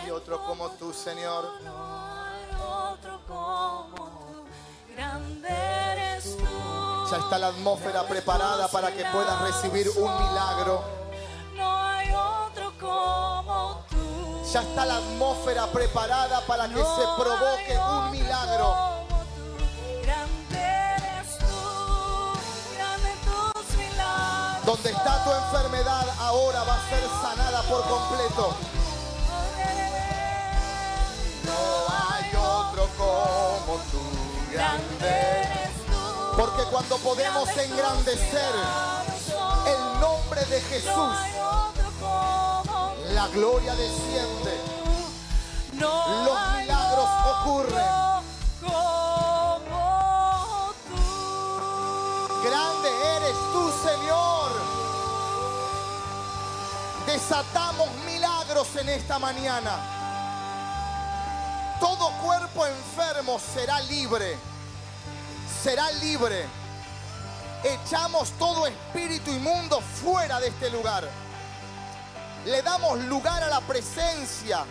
hay otro como tú, Señor. No hay otro como tú. Grande. Ya está la atmósfera preparada para que puedas recibir un milagro. No hay otro como tú. Ya está la atmósfera preparada para que se provoque un milagro. Donde está tu enfermedad ahora va a ser sanada por completo. Porque cuando podemos engrandecer el nombre de Jesús, la gloria desciende. Los milagros ocurren. Grande eres tú, Señor. Desatamos milagros en esta mañana. Todo cuerpo enfermo será libre. Será libre. Echamos todo espíritu inmundo fuera de este lugar. Le damos lugar a la presencia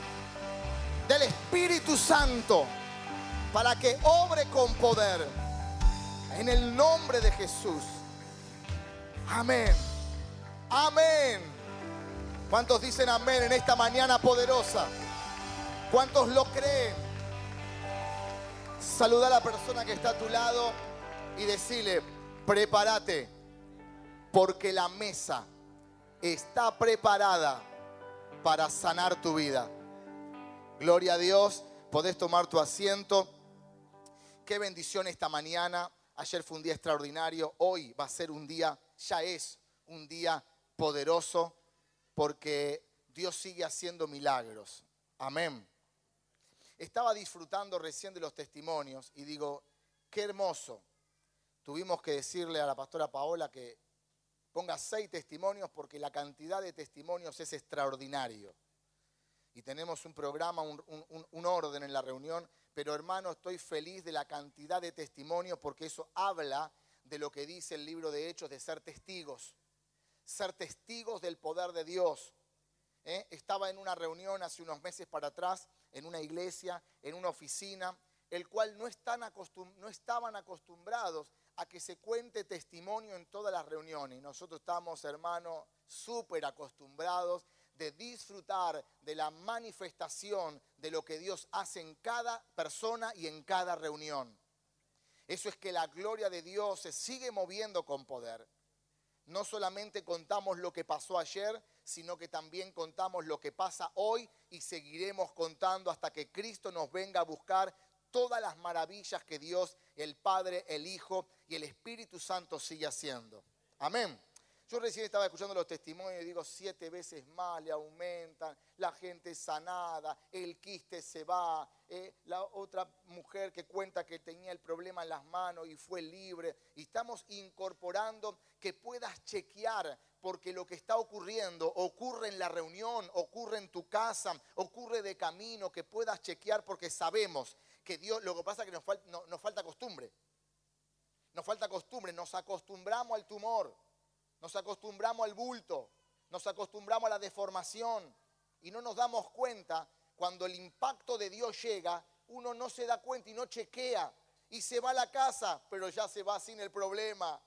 del Espíritu Santo para que obre con poder. En el nombre de Jesús. Amén. Amén. ¿Cuántos dicen amén en esta mañana poderosa? ¿Cuántos lo creen? Saluda a la persona que está a tu lado y decirle, prepárate, porque la mesa está preparada para sanar tu vida. Gloria a Dios, podés tomar tu asiento. Qué bendición esta mañana. Ayer fue un día extraordinario. Hoy va a ser un día, ya es un día poderoso porque Dios sigue haciendo milagros. Amén. Estaba disfrutando recién de los testimonios y digo, qué hermoso. Tuvimos que decirle a la pastora Paola que ponga seis testimonios porque la cantidad de testimonios es extraordinario. Y tenemos un programa, un, orden en la reunión, pero hermano, estoy feliz de la cantidad de testimonios porque eso habla de lo que dice el libro de Hechos, de ser testigos, ser testigos del poder de Dios. ¿eh? Estaba en una reunión hace unos meses para atrás, en una iglesia, en una oficina, el cual no, están acostum- no estaban acostumbrados a que se cuente testimonio en todas las reuniones. Y nosotros estamos, hermano, súper acostumbrados de disfrutar de la manifestación de lo que Dios hace en cada persona y en cada reunión. Eso es que la gloria de Dios se sigue moviendo con poder. No solamente contamos lo que pasó ayer, sino que también contamos lo que pasa hoy y seguiremos contando hasta que Cristo nos venga a buscar todas las maravillas que Dios, el Padre, el Hijo y el Espíritu Santo sigue haciendo. Amén. Yo recién estaba escuchando los testimonios y digo, siete veces más le aumentan, la gente sanada, el quiste se va, eh, la otra mujer que cuenta que tenía el problema en las manos y fue libre. Y estamos incorporando que puedas chequear, porque lo que está ocurriendo ocurre en la reunión, ocurre en tu casa, ocurre de camino, que puedas chequear porque sabemos que Dios, lo que pasa es que nos, fal- no- nos falta costumbre. Nos falta costumbre, nos acostumbramos al tumor, nos acostumbramos al bulto, nos acostumbramos a la deformación y no nos damos cuenta cuando el impacto de Dios llega, uno no se da cuenta y no chequea y se va a la casa, pero ya se va sin el problema.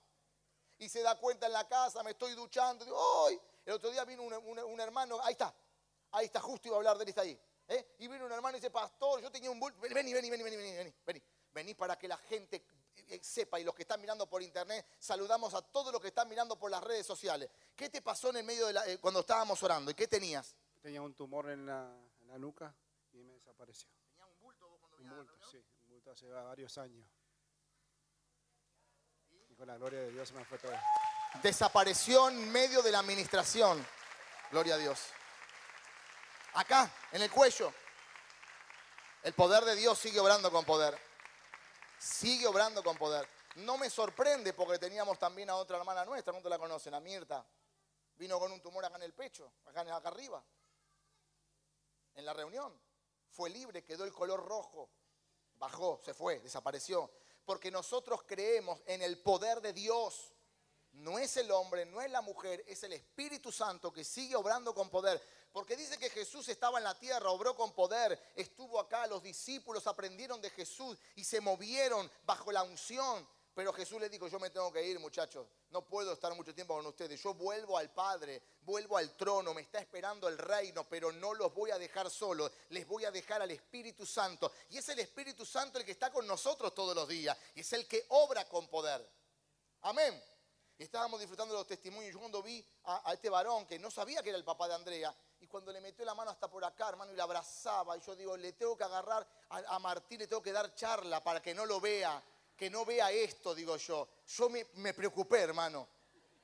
Y se da cuenta en la casa, me estoy duchando, digo, ¡ay! El otro día vino un, hermano, ahí está, ahí está, justo iba a hablar de él, está ahí. ¿eh? Y vino un hermano y dice, pastor, yo tenía un bulto, vení, vení, vení, vení, vení, vení, vení, vení para que la gente eh, sepa y los que están mirando por internet, saludamos a todos los que están mirando por las redes sociales. ¿Qué te pasó en el medio de la, eh, cuando estábamos orando? ¿Y qué tenías? Tenía un tumor en la, en la nuca y me desapareció. Tenía un bulto vos cuando Un bulto, sí, un bulto hace varios años. Y con la gloria de Dios se me fue todo. Desapareció en medio de la administración. Gloria a Dios. Acá, en el cuello. El poder de Dios sigue obrando con poder. Sigue obrando con poder. No me sorprende porque teníamos también a otra hermana nuestra, ¿cuánto la conocen? A Mirta. Vino con un tumor acá en el pecho, acá, acá arriba. En la reunión. Fue libre, quedó el color rojo. Bajó, se fue, desapareció. Porque nosotros creemos en el poder de Dios. No es el hombre, no es la mujer, es el Espíritu Santo que sigue obrando con poder. Porque dice que Jesús estaba en la tierra, obró con poder, estuvo acá, los discípulos aprendieron de Jesús y se movieron bajo la unción. Pero Jesús le dijo, yo me tengo que ir muchachos, no puedo estar mucho tiempo con ustedes, yo vuelvo al Padre, vuelvo al trono, me está esperando el reino, pero no los voy a dejar solos, les voy a dejar al Espíritu Santo. Y es el Espíritu Santo el que está con nosotros todos los días, y es el que obra con poder. Amén. Estábamos disfrutando de los testimonios. Yo cuando vi a, este varón que no sabía que era el papá de Andrea, y cuando le metió la mano hasta por acá, hermano, y la abrazaba, y yo digo, le tengo que agarrar a, a Martín, le tengo que dar charla para que no lo vea, que no vea esto, digo yo. Yo me, me preocupé, hermano.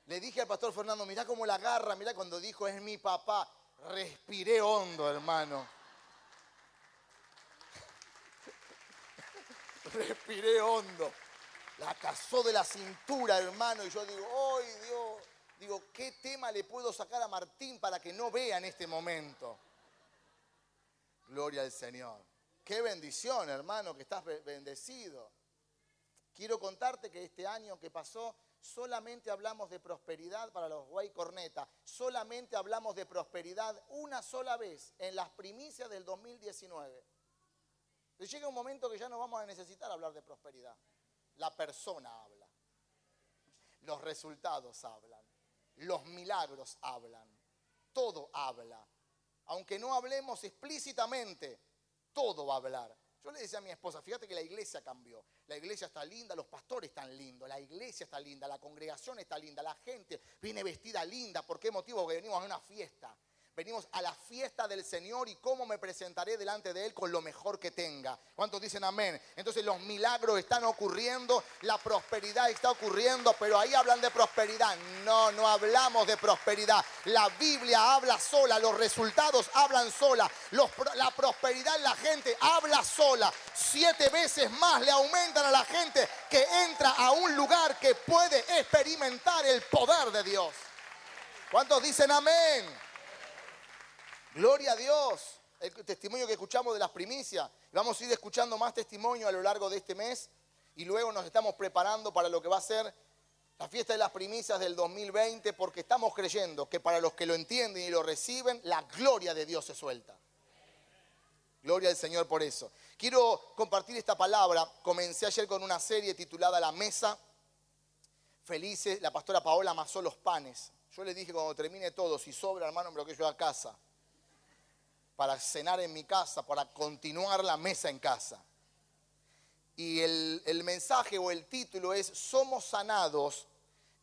Le dije al pastor Fernando, mirá cómo la agarra, mirá cuando dijo, es mi papá. Respiré hondo, hermano. Respiré hondo. La cazó de la cintura, hermano, y yo digo, ¡ay Dios! Digo, ¿qué tema le puedo sacar a Martín para que no vea en este momento? Gloria al Señor. Qué bendición, hermano, que estás be- bendecido. Quiero contarte que este año que pasó solamente hablamos de prosperidad para los Guay Corneta. Solamente hablamos de prosperidad una sola vez en las primicias del 2019. Y llega un momento que ya no vamos a necesitar hablar de prosperidad. La persona habla. Los resultados hablan. Los milagros hablan. Todo habla. Aunque no hablemos explícitamente, todo va a hablar. Yo le decía a mi esposa, fíjate que la iglesia cambió. La iglesia está linda, los pastores están lindos, la iglesia está linda, la congregación está linda, la gente viene vestida linda. ¿Por qué motivo? Porque venimos a una fiesta. Venimos a la fiesta del Señor y cómo me presentaré delante de Él con lo mejor que tenga. ¿Cuántos dicen amén? Entonces los milagros están ocurriendo, la prosperidad está ocurriendo, pero ahí hablan de prosperidad. No, no hablamos de prosperidad. La Biblia habla sola, los resultados hablan sola, la prosperidad en la gente habla sola. Siete veces más le aumentan a la gente que entra a un lugar que puede experimentar el poder de Dios. ¿Cuántos dicen amén? Gloria a Dios. El testimonio que escuchamos de las primicias. Vamos a ir escuchando más testimonio a lo largo de este mes. Y luego nos estamos preparando para lo que va a ser la fiesta de las primicias del 2020. Porque estamos creyendo que para los que lo entienden y lo reciben, la gloria de Dios se suelta. Gloria al Señor por eso. Quiero compartir esta palabra. Comencé ayer con una serie titulada La Mesa. Felices, la pastora Paola amasó los panes. Yo le dije cuando termine todo, si sobra hermano, me lo que yo a casa para cenar en mi casa, para continuar la mesa en casa. Y el, mensaje o el título es Somos sanados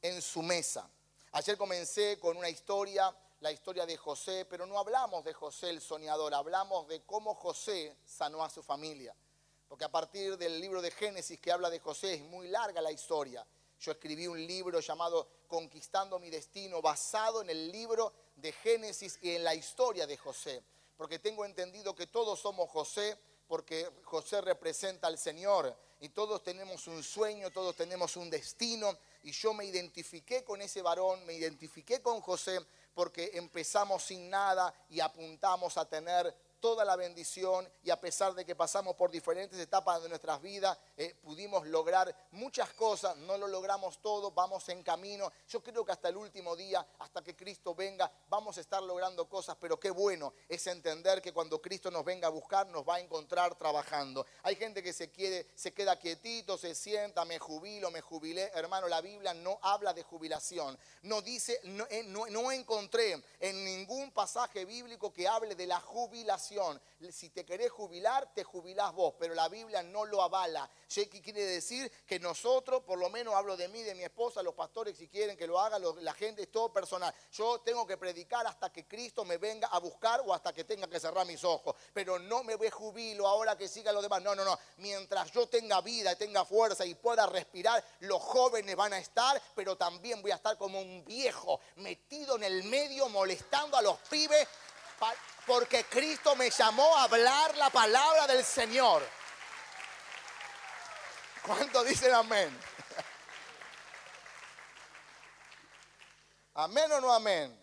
en su mesa. Ayer comencé con una historia, la historia de José, pero no hablamos de José el soñador, hablamos de cómo José sanó a su familia. Porque a partir del libro de Génesis que habla de José es muy larga la historia. Yo escribí un libro llamado Conquistando mi destino, basado en el libro de Génesis y en la historia de José porque tengo entendido que todos somos José, porque José representa al Señor y todos tenemos un sueño, todos tenemos un destino y yo me identifiqué con ese varón, me identifiqué con José porque empezamos sin nada y apuntamos a tener toda la bendición y a pesar de que pasamos por diferentes etapas de nuestras vidas, eh, pudimos lograr muchas cosas, no lo logramos todo, vamos en camino. Yo creo que hasta el último día, hasta que Cristo venga, vamos a estar logrando cosas, pero qué bueno es entender que cuando Cristo nos venga a buscar, nos va a encontrar trabajando. Hay gente que se, quiere, se queda quietito, se sienta, me jubilo, me jubilé. Hermano, la Biblia no habla de jubilación. No dice, no, eh, encontré en ningún pasaje bíblico que hable de la jubilación. Si te querés jubilar, te jubilás vos, pero la Biblia no lo avala. ¿Qué quiere decir? Que nosotros, por lo menos hablo de mí, de mi esposa, los pastores, si quieren que lo haga, lo- la gente es todo personal. Yo tengo que predicar hasta que Cristo me venga a buscar o hasta que tenga que cerrar mis ojos. Pero no me ve jubilo ahora que sigan los demás. No, no, no. Mientras yo tenga vida, tenga fuerza y pueda respirar, los jóvenes van a estar, pero también voy a estar como un viejo metido en el medio molestando a los pibes porque Cristo me llamó a hablar la palabra del Señor. ¿Cuántos dicen amén? ¿Amén o no amén?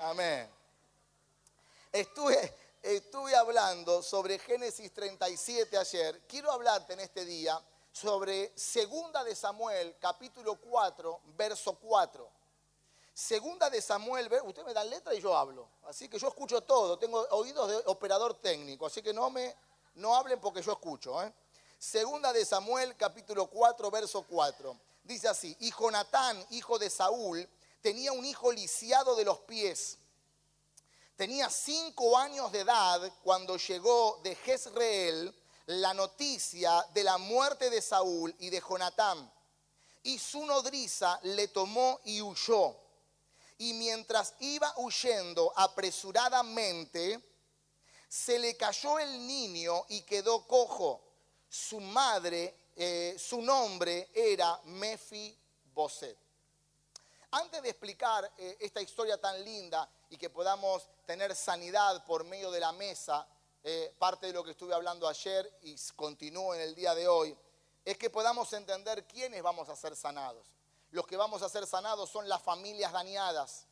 Amén. Estuve, estuve hablando sobre Génesis 37 ayer. Quiero hablarte en este día sobre Segunda de Samuel, capítulo 4, verso 4. Segunda de Samuel, usted me da letra y yo hablo. Así que yo escucho todo, tengo oídos de operador técnico, así que no me no hablen porque yo escucho. ¿eh? Segunda de Samuel, capítulo 4, verso 4. Dice así, y Jonatán, hijo de Saúl, tenía un hijo lisiado de los pies. Tenía cinco años de edad cuando llegó de Jezreel la noticia de la muerte de Saúl y de Jonatán. Y su nodriza le tomó y huyó. Y mientras iba huyendo apresuradamente, se le cayó el niño y quedó cojo. Su madre, eh, su nombre era Mefiboset. Antes de explicar eh, esta historia tan linda y que podamos tener sanidad por medio de la mesa, eh, parte de lo que estuve hablando ayer y continúo en el día de hoy, es que podamos entender quiénes vamos a ser sanados. Los que vamos a ser sanados son las familias dañadas,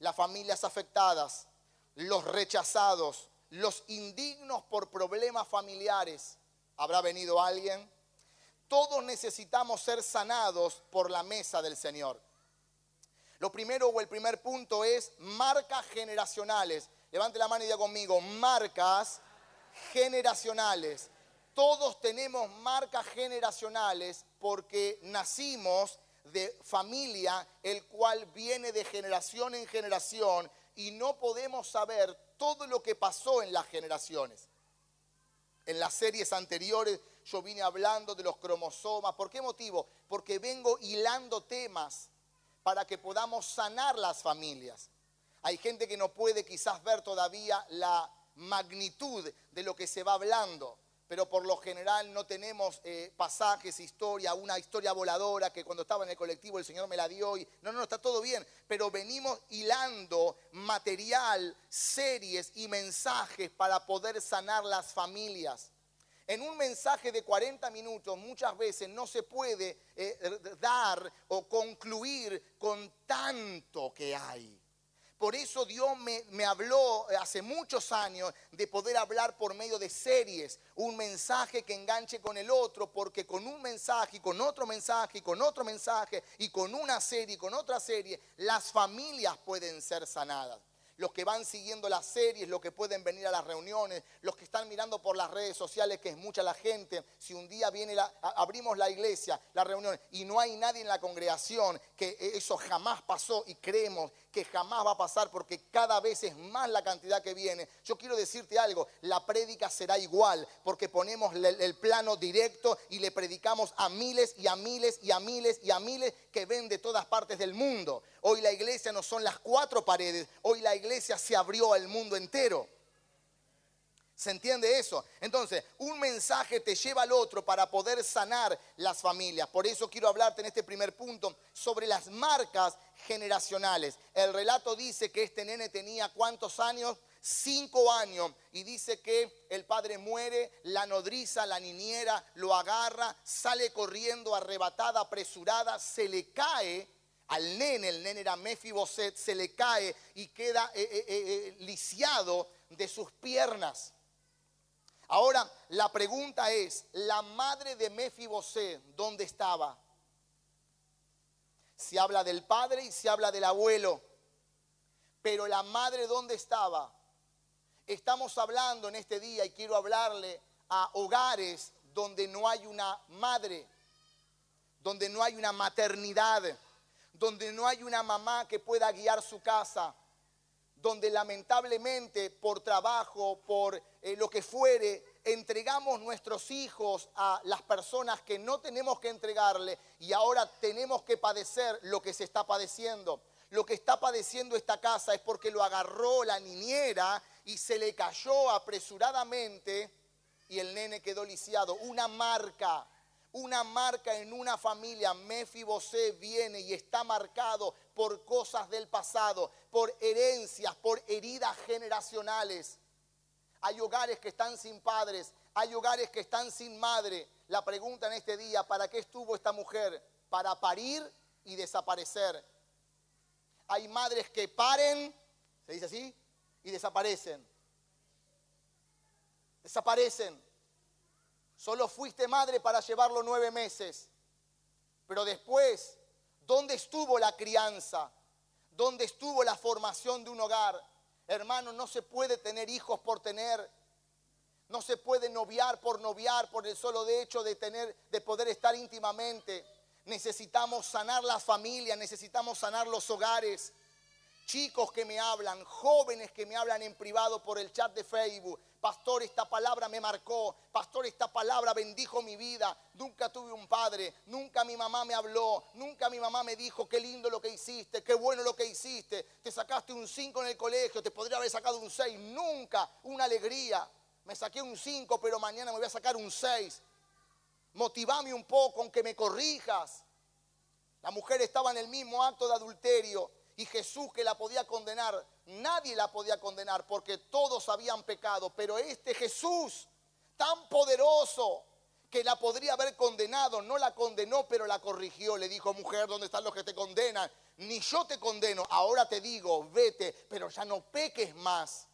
las familias afectadas, los rechazados, los indignos por problemas familiares. ¿Habrá venido alguien? Todos necesitamos ser sanados por la mesa del Señor. Lo primero o el primer punto es marcas generacionales. Levante la mano y diga conmigo, marcas generacionales. Todos tenemos marcas generacionales porque nacimos de familia, el cual viene de generación en generación y no podemos saber todo lo que pasó en las generaciones. En las series anteriores yo vine hablando de los cromosomas. ¿Por qué motivo? Porque vengo hilando temas para que podamos sanar las familias. Hay gente que no puede quizás ver todavía la magnitud de lo que se va hablando, pero por lo general no tenemos eh, pasajes, historia, una historia voladora que cuando estaba en el colectivo el Señor me la dio y no, no, está todo bien, pero venimos hilando material, series y mensajes para poder sanar las familias. En un mensaje de 40 minutos muchas veces no se puede eh, dar o concluir con tanto que hay. Por eso Dios me, habló hace muchos años de poder hablar por medio de series, un mensaje que enganche con el otro, porque con un mensaje y con otro mensaje y con otro mensaje y con una serie y con otra serie, las familias pueden ser sanadas los que van siguiendo las series, los que pueden venir a las reuniones, los que están mirando por las redes sociales, que es mucha la gente. Si un día viene abrimos la iglesia, la reunión, y no hay nadie en la congregación, que eso jamás pasó y creemos que jamás va a pasar porque cada vez es más la cantidad que viene. Yo quiero decirte algo, la prédica será igual porque ponemos el, plano directo y le predicamos a miles y a miles y a miles y a miles que ven de todas partes del mundo. Hoy la iglesia no son las cuatro paredes, hoy la iglesia se abrió al mundo entero. ¿Se entiende eso? Entonces, un mensaje te lleva al otro para poder sanar las familias. Por eso quiero hablarte en este primer punto sobre las marcas generacionales. El relato dice que este nene tenía cuántos años? Cinco años. Y dice que el padre muere, la nodriza, la niñera, lo agarra, sale corriendo arrebatada, apresurada, se le cae al nene, el nene era Mefiboset, se le cae y queda eh, eh, eh, lisiado de sus piernas. Ahora, la pregunta es, ¿la madre de Mefiboset dónde estaba? Se habla del padre y se habla del abuelo. Pero la madre dónde estaba? Estamos hablando en este día y quiero hablarle a hogares donde no hay una madre, donde no hay una maternidad, donde no hay una mamá que pueda guiar su casa, donde lamentablemente por trabajo, por eh, lo que fuere, entregamos nuestros hijos a las personas que no tenemos que entregarle y ahora tenemos que padecer lo que se está padeciendo. Lo que está padeciendo esta casa es porque lo agarró la niñera y se le cayó apresuradamente y el nene quedó lisiado. Una marca, una marca en una familia. Mefibosé viene y está marcado por cosas del pasado, por herencias, por heridas generacionales. Hay hogares que están sin padres, hay hogares que están sin madre. La pregunta en este día, ¿para qué estuvo esta mujer? Para parir y desaparecer. Hay madres que paren, ¿se dice así? Y desaparecen. Desaparecen. Solo fuiste madre para llevarlo nueve meses. Pero después, ¿dónde estuvo la crianza? ¿Dónde estuvo la formación de un hogar? Hermano, no se puede tener hijos por tener. No se puede noviar por noviar por el solo hecho de tener de poder estar íntimamente. Necesitamos sanar las familias, necesitamos sanar los hogares. Chicos que me hablan, jóvenes que me hablan en privado por el chat de Facebook. Pastor, esta palabra me marcó. Pastor, esta palabra bendijo mi vida. Nunca tuve un padre. Nunca mi mamá me habló. Nunca mi mamá me dijo, qué lindo lo que hiciste, qué bueno lo que hiciste. Te sacaste un 5 en el colegio, te podría haber sacado un 6. Nunca. Una alegría. Me saqué un 5, pero mañana me voy a sacar un 6. Motivame un poco, aunque me corrijas. La mujer estaba en el mismo acto de adulterio y Jesús que la podía condenar, nadie la podía condenar porque todos habían pecado, pero este Jesús tan poderoso que la podría haber condenado, no la condenó, pero la corrigió. Le dijo, mujer, ¿dónde están los que te condenan? Ni yo te condeno, ahora te digo, vete, pero ya no peques más.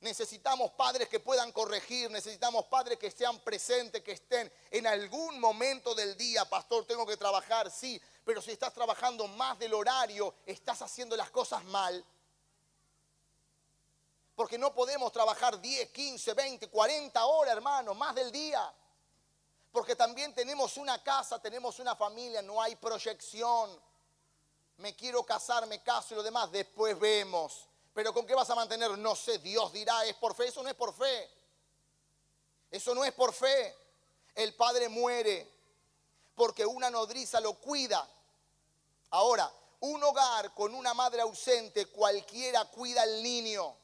Necesitamos padres que puedan corregir, necesitamos padres que sean presentes, que estén en algún momento del día. Pastor, tengo que trabajar, sí, pero si estás trabajando más del horario, estás haciendo las cosas mal. Porque no podemos trabajar 10, 15, 20, 40 horas, hermano, más del día. Porque también tenemos una casa, tenemos una familia, no hay proyección. Me quiero casar, me caso y lo demás, después vemos. Pero ¿con qué vas a mantener? No sé, Dios dirá, es por fe. Eso no es por fe. Eso no es por fe. El padre muere porque una nodriza lo cuida. Ahora, un hogar con una madre ausente, cualquiera cuida al niño.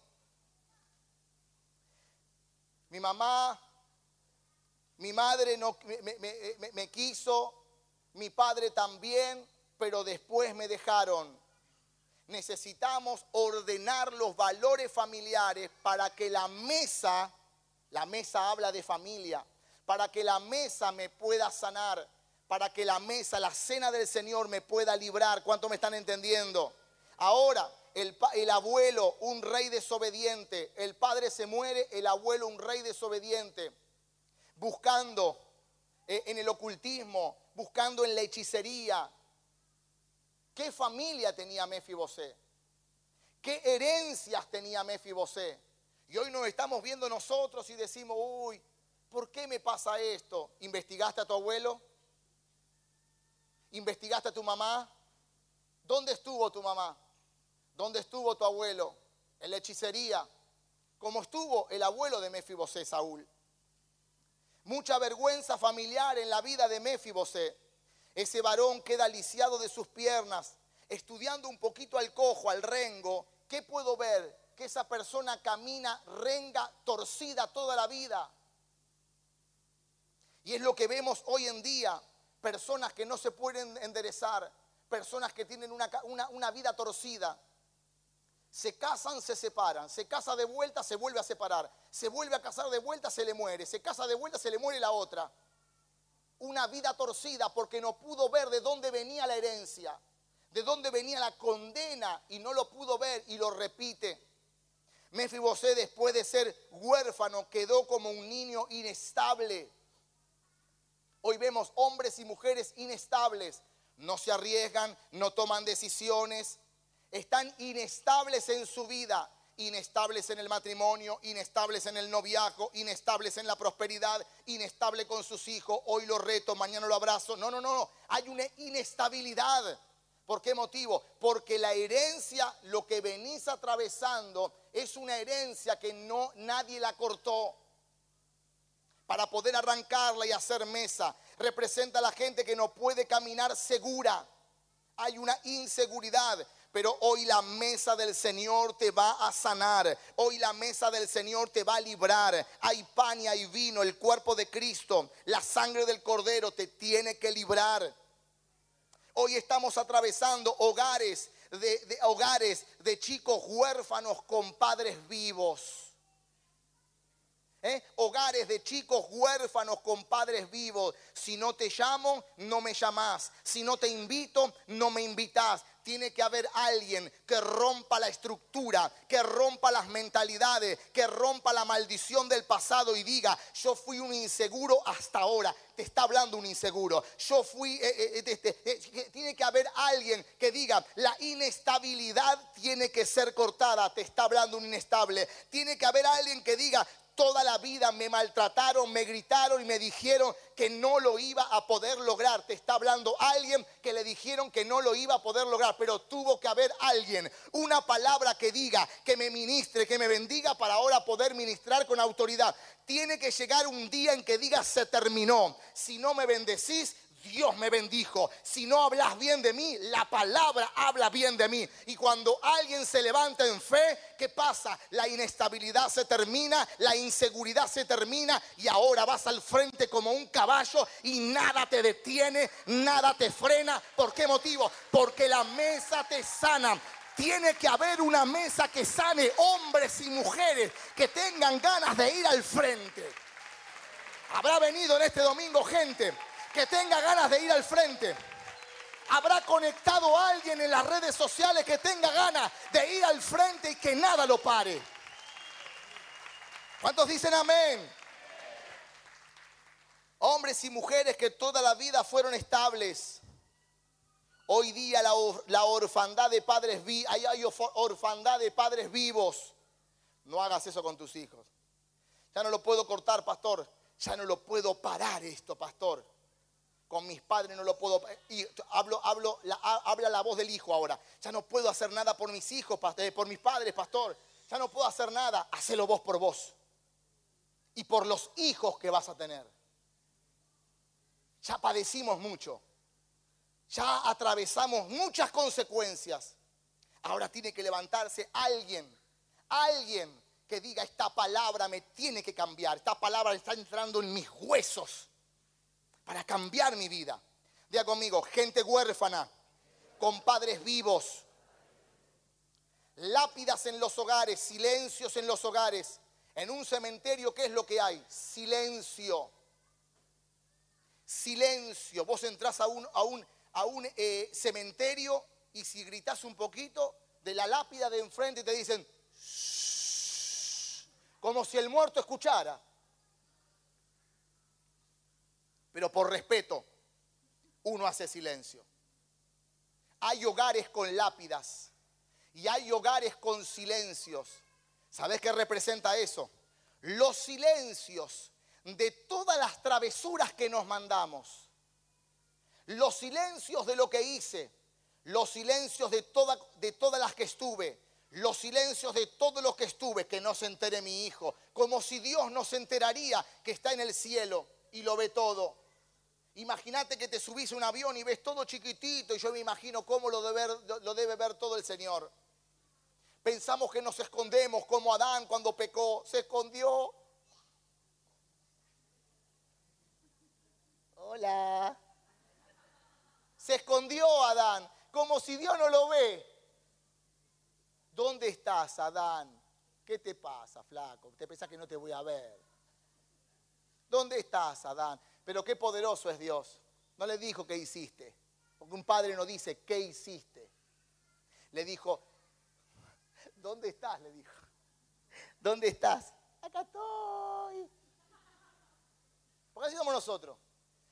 Mi mamá, mi madre no, me, me, me quiso, mi padre también, pero después me dejaron necesitamos ordenar los valores familiares para que la mesa, la mesa habla de familia, para que la mesa me pueda sanar, para que la mesa, la cena del Señor me pueda librar. ¿Cuánto me están entendiendo? Ahora, el, el, abuelo, un rey desobediente, el padre se muere, el abuelo, un rey desobediente, buscando eh, en el ocultismo, buscando en la hechicería, ¿Qué familia tenía Mefibosé? ¿Qué herencias tenía Mefibosé? Y hoy nos estamos viendo nosotros y decimos, uy, ¿por qué me pasa esto? ¿Investigaste a tu abuelo? ¿Investigaste a tu mamá? ¿Dónde estuvo tu mamá? ¿Dónde estuvo tu abuelo? En la hechicería. ¿Cómo estuvo el abuelo de Mefibosé, Saúl? Mucha vergüenza familiar en la vida de Mefibosé. Ese varón queda lisiado de sus piernas, estudiando un poquito al cojo, al rengo. ¿Qué puedo ver? Que esa persona camina renga, torcida toda la vida. Y es lo que vemos hoy en día, personas que no se pueden enderezar, personas que tienen una, una vida torcida. Se casan, se separan, se casa de vuelta, se vuelve a separar, se vuelve a casar de vuelta, se le muere, se casa de vuelta, se le muere la otra una vida torcida porque no pudo ver de dónde venía la herencia, de dónde venía la condena y no lo pudo ver y lo repite. Mefibosé después de ser huérfano quedó como un niño inestable. Hoy vemos hombres y mujeres inestables, no se arriesgan, no toman decisiones, están inestables en su vida inestables en el matrimonio, inestables en el noviazgo, inestables en la prosperidad, inestable con sus hijos, hoy lo reto, mañana lo abrazo. No, no, no, no, hay una inestabilidad. ¿Por qué motivo? Porque la herencia, lo que venís atravesando, es una herencia que no nadie la cortó. Para poder arrancarla y hacer mesa, representa a la gente que no puede caminar segura. Hay una inseguridad. Pero hoy la mesa del Señor te va a sanar. Hoy la mesa del Señor te va a librar. Hay pan y hay vino, el cuerpo de Cristo. La sangre del Cordero te tiene que librar. Hoy estamos atravesando hogares de, hogares de chicos huérfanos con padres vivos. ¿Eh? Hogares de chicos huérfanos con padres vivos. Si no te llamo, no me llamás. Si no te invito, no me invitas tiene que haber alguien que rompa la estructura, que rompa las mentalidades, que rompa la maldición del pasado y diga, yo fui un inseguro hasta ahora. Te está hablando un inseguro. Yo fui, eh, eh, este, tiene que haber alguien que diga, la inestabilidad tiene que ser cortada. Te está hablando un inestable. Tiene que haber alguien que diga, Toda la vida me maltrataron, me gritaron y me dijeron que no lo iba a poder lograr. Te está hablando alguien que le dijeron que no lo iba a poder lograr, pero tuvo que haber alguien, una palabra que diga, que me ministre, que me bendiga para ahora poder ministrar con autoridad. Tiene que llegar un día en que diga se terminó. Si no me bendecís, Dios me bendijo. Si no hablas bien de mí, la palabra habla bien de mí. Y cuando alguien se levanta en fe, ¿qué pasa? La inestabilidad se termina, la inseguridad se termina y ahora vas al frente como un caballo y nada te detiene, nada te frena. ¿Por qué motivo? Porque la mesa te sana. Tiene que haber una mesa que sane hombres y mujeres que tengan ganas de ir al frente. Habrá venido en este domingo gente que tenga ganas de ir al frente. Habrá conectado a alguien en las redes sociales que tenga ganas de ir al frente y que nada lo pare. ¿Cuántos dicen amén? Hombres y mujeres que toda la vida fueron estables. Hoy día la, orfandad de padres vi, hay, hay orfandad de padres vivos. No hagas eso con tus hijos. Ya no lo puedo cortar, pastor. Ya no lo puedo parar esto, pastor con mis padres no lo puedo. Y hablo, hablo, la, habla la voz del hijo ahora. Ya no puedo hacer nada por mis hijos, eh, por mis padres, pastor. Ya no puedo hacer nada. Hacelo vos por vos. Y por los hijos que vas a tener. Ya padecimos mucho. Ya atravesamos muchas consecuencias. Ahora tiene que levantarse alguien, alguien que diga, esta palabra me tiene que cambiar. Esta palabra está entrando en mis huesos para cambiar mi vida. Diga conmigo, gente huérfana, con padres vivos, lápidas en los hogares, silencios en los hogares. En un cementerio, ¿qué es lo que hay? Silencio. Silencio. Vos entrás a un, a un, a un eh, cementerio y si gritas un poquito, de la lápida de enfrente te dicen, como si el muerto escuchara. Pero por respeto uno hace silencio. Hay hogares con lápidas y hay hogares con silencios. ¿Sabes qué representa eso? Los silencios de todas las travesuras que nos mandamos. Los silencios de lo que hice. Los silencios de, de todas las que estuve. Los silencios de todo lo que estuve, que no se entere mi hijo. Como si Dios no se enteraría que está en el cielo y lo ve todo. Imagínate que te subís a un avión y ves todo chiquitito y yo me imagino cómo lo debe, ver, lo debe ver todo el Señor. Pensamos que nos escondemos como Adán cuando pecó, se escondió. Hola. Se escondió Adán, como si Dios no lo ve. ¿Dónde estás, Adán? ¿Qué te pasa, flaco? ¿Te pensás que no te voy a ver? ¿Dónde estás, Adán? Pero qué poderoso es Dios. No le dijo qué hiciste. Porque un padre no dice qué hiciste. Le dijo, ¿dónde estás? Le dijo. ¿Dónde estás? Acá estoy. ¿Por qué así somos nosotros?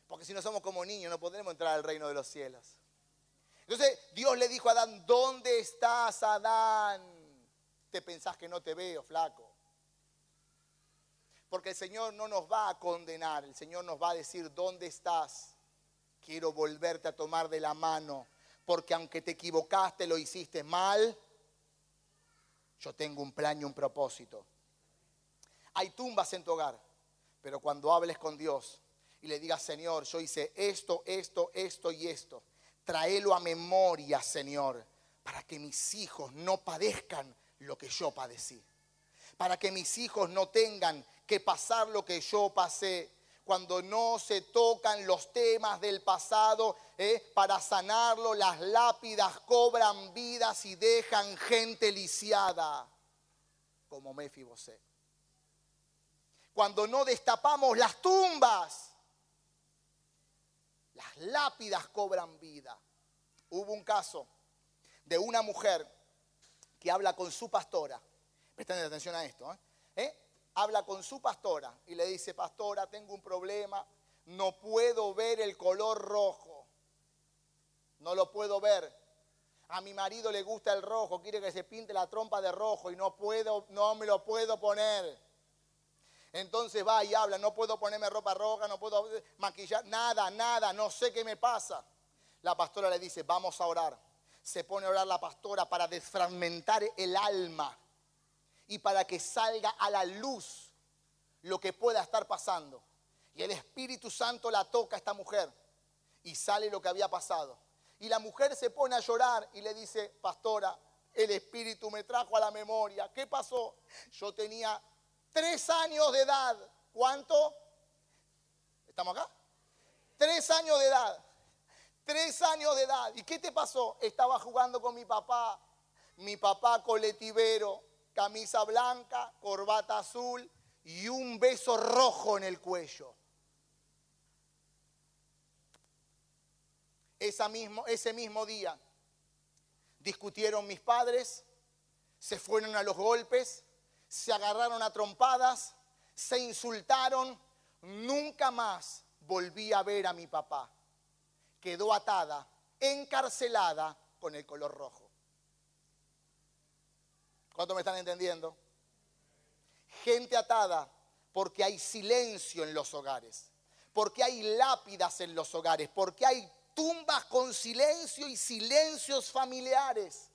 Porque si no somos como niños no podremos entrar al reino de los cielos. Entonces Dios le dijo a Adán, ¿dónde estás, Adán? ¿Te pensás que no te veo, flaco? Porque el Señor no nos va a condenar, el Señor nos va a decir, ¿dónde estás? Quiero volverte a tomar de la mano, porque aunque te equivocaste, lo hiciste mal, yo tengo un plan y un propósito. Hay tumbas en tu hogar, pero cuando hables con Dios y le digas, Señor, yo hice esto, esto, esto y esto, tráelo a memoria, Señor, para que mis hijos no padezcan lo que yo padecí para que mis hijos no tengan que pasar lo que yo pasé. Cuando no se tocan los temas del pasado, eh, para sanarlo, las lápidas cobran vidas y dejan gente lisiada, como Mefibosé. Cuando no destapamos las tumbas, las lápidas cobran vida. Hubo un caso de una mujer que habla con su pastora. Presten atención a esto. ¿eh? ¿Eh? Habla con su pastora y le dice, pastora, tengo un problema, no puedo ver el color rojo. No lo puedo ver. A mi marido le gusta el rojo, quiere que se pinte la trompa de rojo y no puedo, no me lo puedo poner. Entonces va y habla, no puedo ponerme ropa roja, no puedo maquillar, nada, nada, no sé qué me pasa. La pastora le dice, vamos a orar. Se pone a orar la pastora para desfragmentar el alma y para que salga a la luz lo que pueda estar pasando. Y el Espíritu Santo la toca a esta mujer y sale lo que había pasado. Y la mujer se pone a llorar y le dice, pastora, el Espíritu me trajo a la memoria. ¿Qué pasó? Yo tenía tres años de edad. ¿Cuánto? ¿Estamos acá? Tres años de edad. Tres años de edad. ¿Y qué te pasó? Estaba jugando con mi papá. Mi papá coletivero, camisa blanca, corbata azul y un beso rojo en el cuello. mismo, ese mismo día discutieron mis padres, se fueron a los golpes, se agarraron a trompadas, se insultaron. Nunca más volví a ver a mi papá. Quedó atada, encarcelada con el color rojo. ¿Cuánto me están entendiendo? Gente atada porque hay silencio en los hogares, porque hay lápidas en los hogares, porque hay tumbas con silencio y silencios familiares.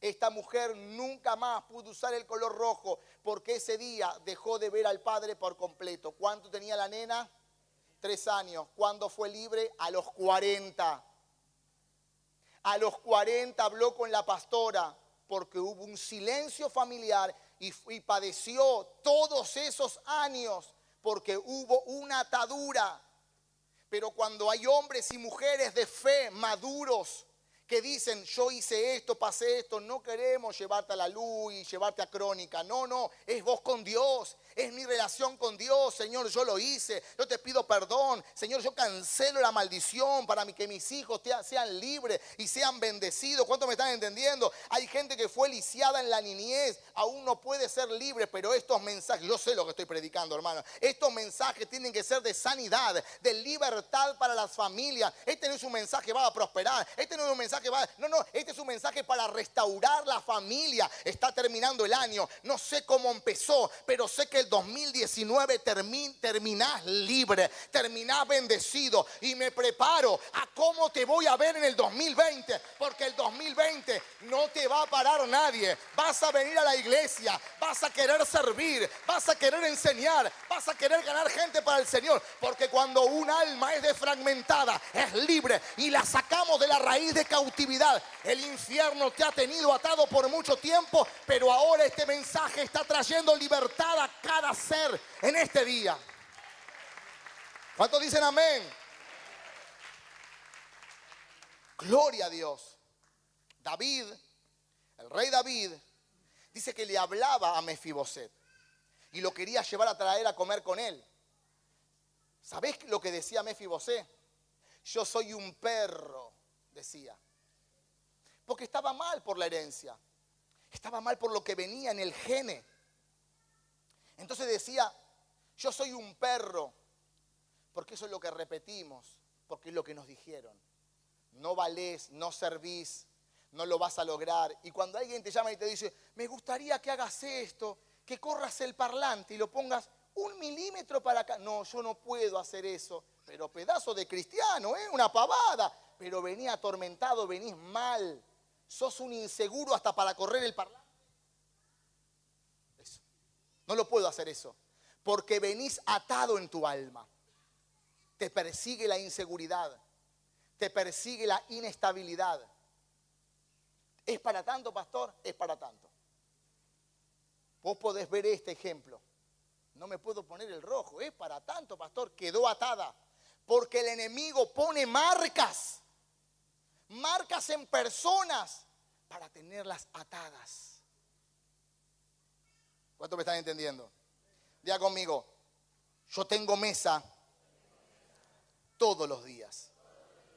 Esta mujer nunca más pudo usar el color rojo porque ese día dejó de ver al padre por completo. ¿Cuánto tenía la nena? Tres años. ¿Cuándo fue libre? A los 40. A los 40 habló con la pastora porque hubo un silencio familiar y, y padeció todos esos años porque hubo una atadura. Pero cuando hay hombres y mujeres de fe maduros que dicen, yo hice esto, pasé esto, no queremos llevarte a la luz y llevarte a crónica. No, no, es vos con Dios, es mi relación con Dios, Señor, yo lo hice, yo te pido perdón, Señor, yo cancelo la maldición para que mis hijos sean libres y sean bendecidos. ¿Cuánto me están entendiendo? Hay gente que fue lisiada en la niñez, aún no puede ser libre, pero estos mensajes, yo sé lo que estoy predicando, hermano, estos mensajes tienen que ser de sanidad, de libertad para las familias. Este no es un mensaje que va a prosperar, este no es un mensaje no, no, este es un mensaje para restaurar la familia. Está terminando el año, no sé cómo empezó, pero sé que el 2019 terminás libre, terminás bendecido y me preparo a cómo te voy a ver en el 2020, porque el 2020 no te va a parar nadie. Vas a venir a la iglesia, vas a querer servir, vas a querer enseñar, vas a querer ganar gente para el Señor, porque cuando un alma es desfragmentada, es libre y la sacamos de la raíz de cautividad, el infierno te ha tenido atado por mucho tiempo, pero ahora este mensaje está trayendo libertad a cada ser en este día. ¿Cuántos dicen amén? Gloria a Dios. David, el rey David, dice que le hablaba a Mefiboset y lo quería llevar a traer a comer con él. ¿Sabés lo que decía Mefiboset? Yo soy un perro, decía. Porque estaba mal por la herencia. Estaba mal por lo que venía en el gene. Entonces decía, yo soy un perro, porque eso es lo que repetimos, porque es lo que nos dijeron. No valés, no servís, no lo vas a lograr. Y cuando alguien te llama y te dice, me gustaría que hagas esto, que corras el parlante y lo pongas un milímetro para acá. No, yo no puedo hacer eso. Pero pedazo de cristiano, ¿eh? una pavada. Pero venía atormentado, venís mal. Sos un inseguro hasta para correr el parlante. No lo puedo hacer eso. Porque venís atado en tu alma. Te persigue la inseguridad. Te persigue la inestabilidad. ¿Es para tanto, pastor? Es para tanto. Vos podés ver este ejemplo. No me puedo poner el rojo. Es para tanto, pastor. Quedó atada. Porque el enemigo pone marcas. Marcas en personas para tenerlas atadas. ¿Cuánto me están entendiendo? Diga conmigo, yo tengo mesa todos los días.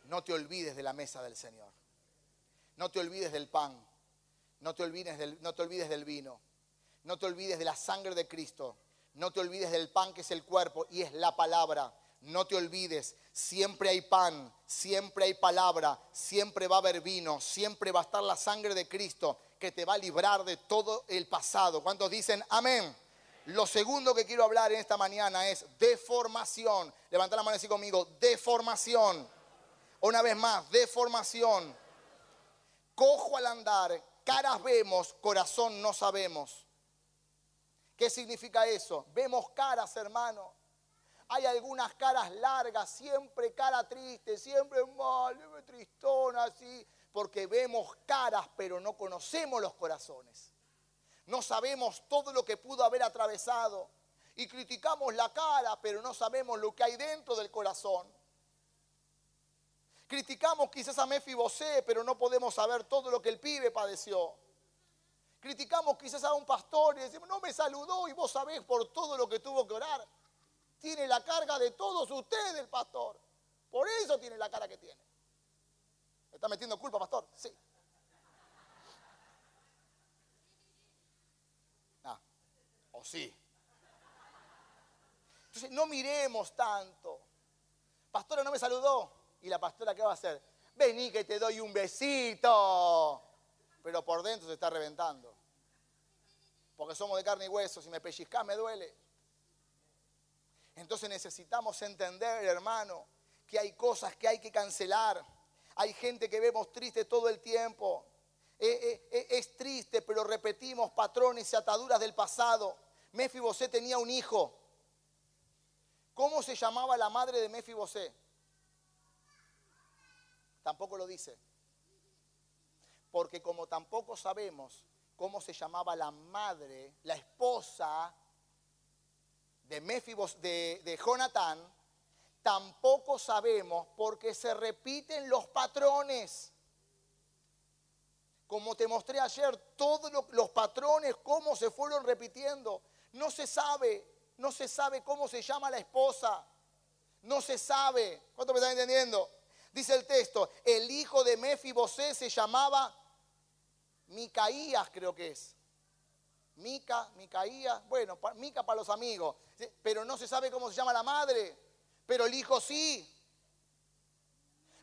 No te olvides de la mesa del Señor. No te olvides del pan. No te olvides del, no te olvides del vino. No te olvides de la sangre de Cristo. No te olvides del pan que es el cuerpo y es la palabra. No te olvides, siempre hay pan, siempre hay palabra, siempre va a haber vino, siempre va a estar la sangre de Cristo que te va a librar de todo el pasado. ¿Cuántos dicen amén? Lo segundo que quiero hablar en esta mañana es deformación. Levanta la mano así conmigo, deformación. Una vez más, deformación. Cojo al andar, caras vemos, corazón no sabemos. ¿Qué significa eso? Vemos caras, hermano. Hay algunas caras largas, siempre cara triste, siempre mal, tristona así, porque vemos caras, pero no conocemos los corazones. No sabemos todo lo que pudo haber atravesado. Y criticamos la cara, pero no sabemos lo que hay dentro del corazón. Criticamos quizás a Mefibosé, pero no podemos saber todo lo que el pibe padeció. Criticamos quizás a un pastor y decimos, no me saludó y vos sabés por todo lo que tuvo que orar. Tiene la carga de todos ustedes, el pastor. Por eso tiene la cara que tiene. ¿Me está metiendo culpa, pastor? Sí. Ah, o sí. Entonces, no miremos tanto. Pastora no me saludó. ¿Y la pastora qué va a hacer? Vení que te doy un besito. Pero por dentro se está reventando. Porque somos de carne y hueso. Si me pellizcás me duele. Entonces necesitamos entender, hermano, que hay cosas que hay que cancelar. Hay gente que vemos triste todo el tiempo. Eh, eh, es triste, pero repetimos patrones y ataduras del pasado. Mefibosé tenía un hijo. ¿Cómo se llamaba la madre de Mefibosé? Tampoco lo dice. Porque como tampoco sabemos cómo se llamaba la madre, la esposa de, Mefibos, de, Jonatán, tampoco sabemos porque se repiten los patrones. Como te mostré ayer, todos los patrones, cómo se fueron repitiendo. No se sabe, no se sabe cómo se llama la esposa. No se sabe. ¿Cuánto me están entendiendo? Dice el texto, el hijo de Mefibosé se llamaba Micaías, creo que es. Mica, Micaías, bueno, Mica para los amigos, pero no se sabe cómo se llama la madre, pero el hijo sí.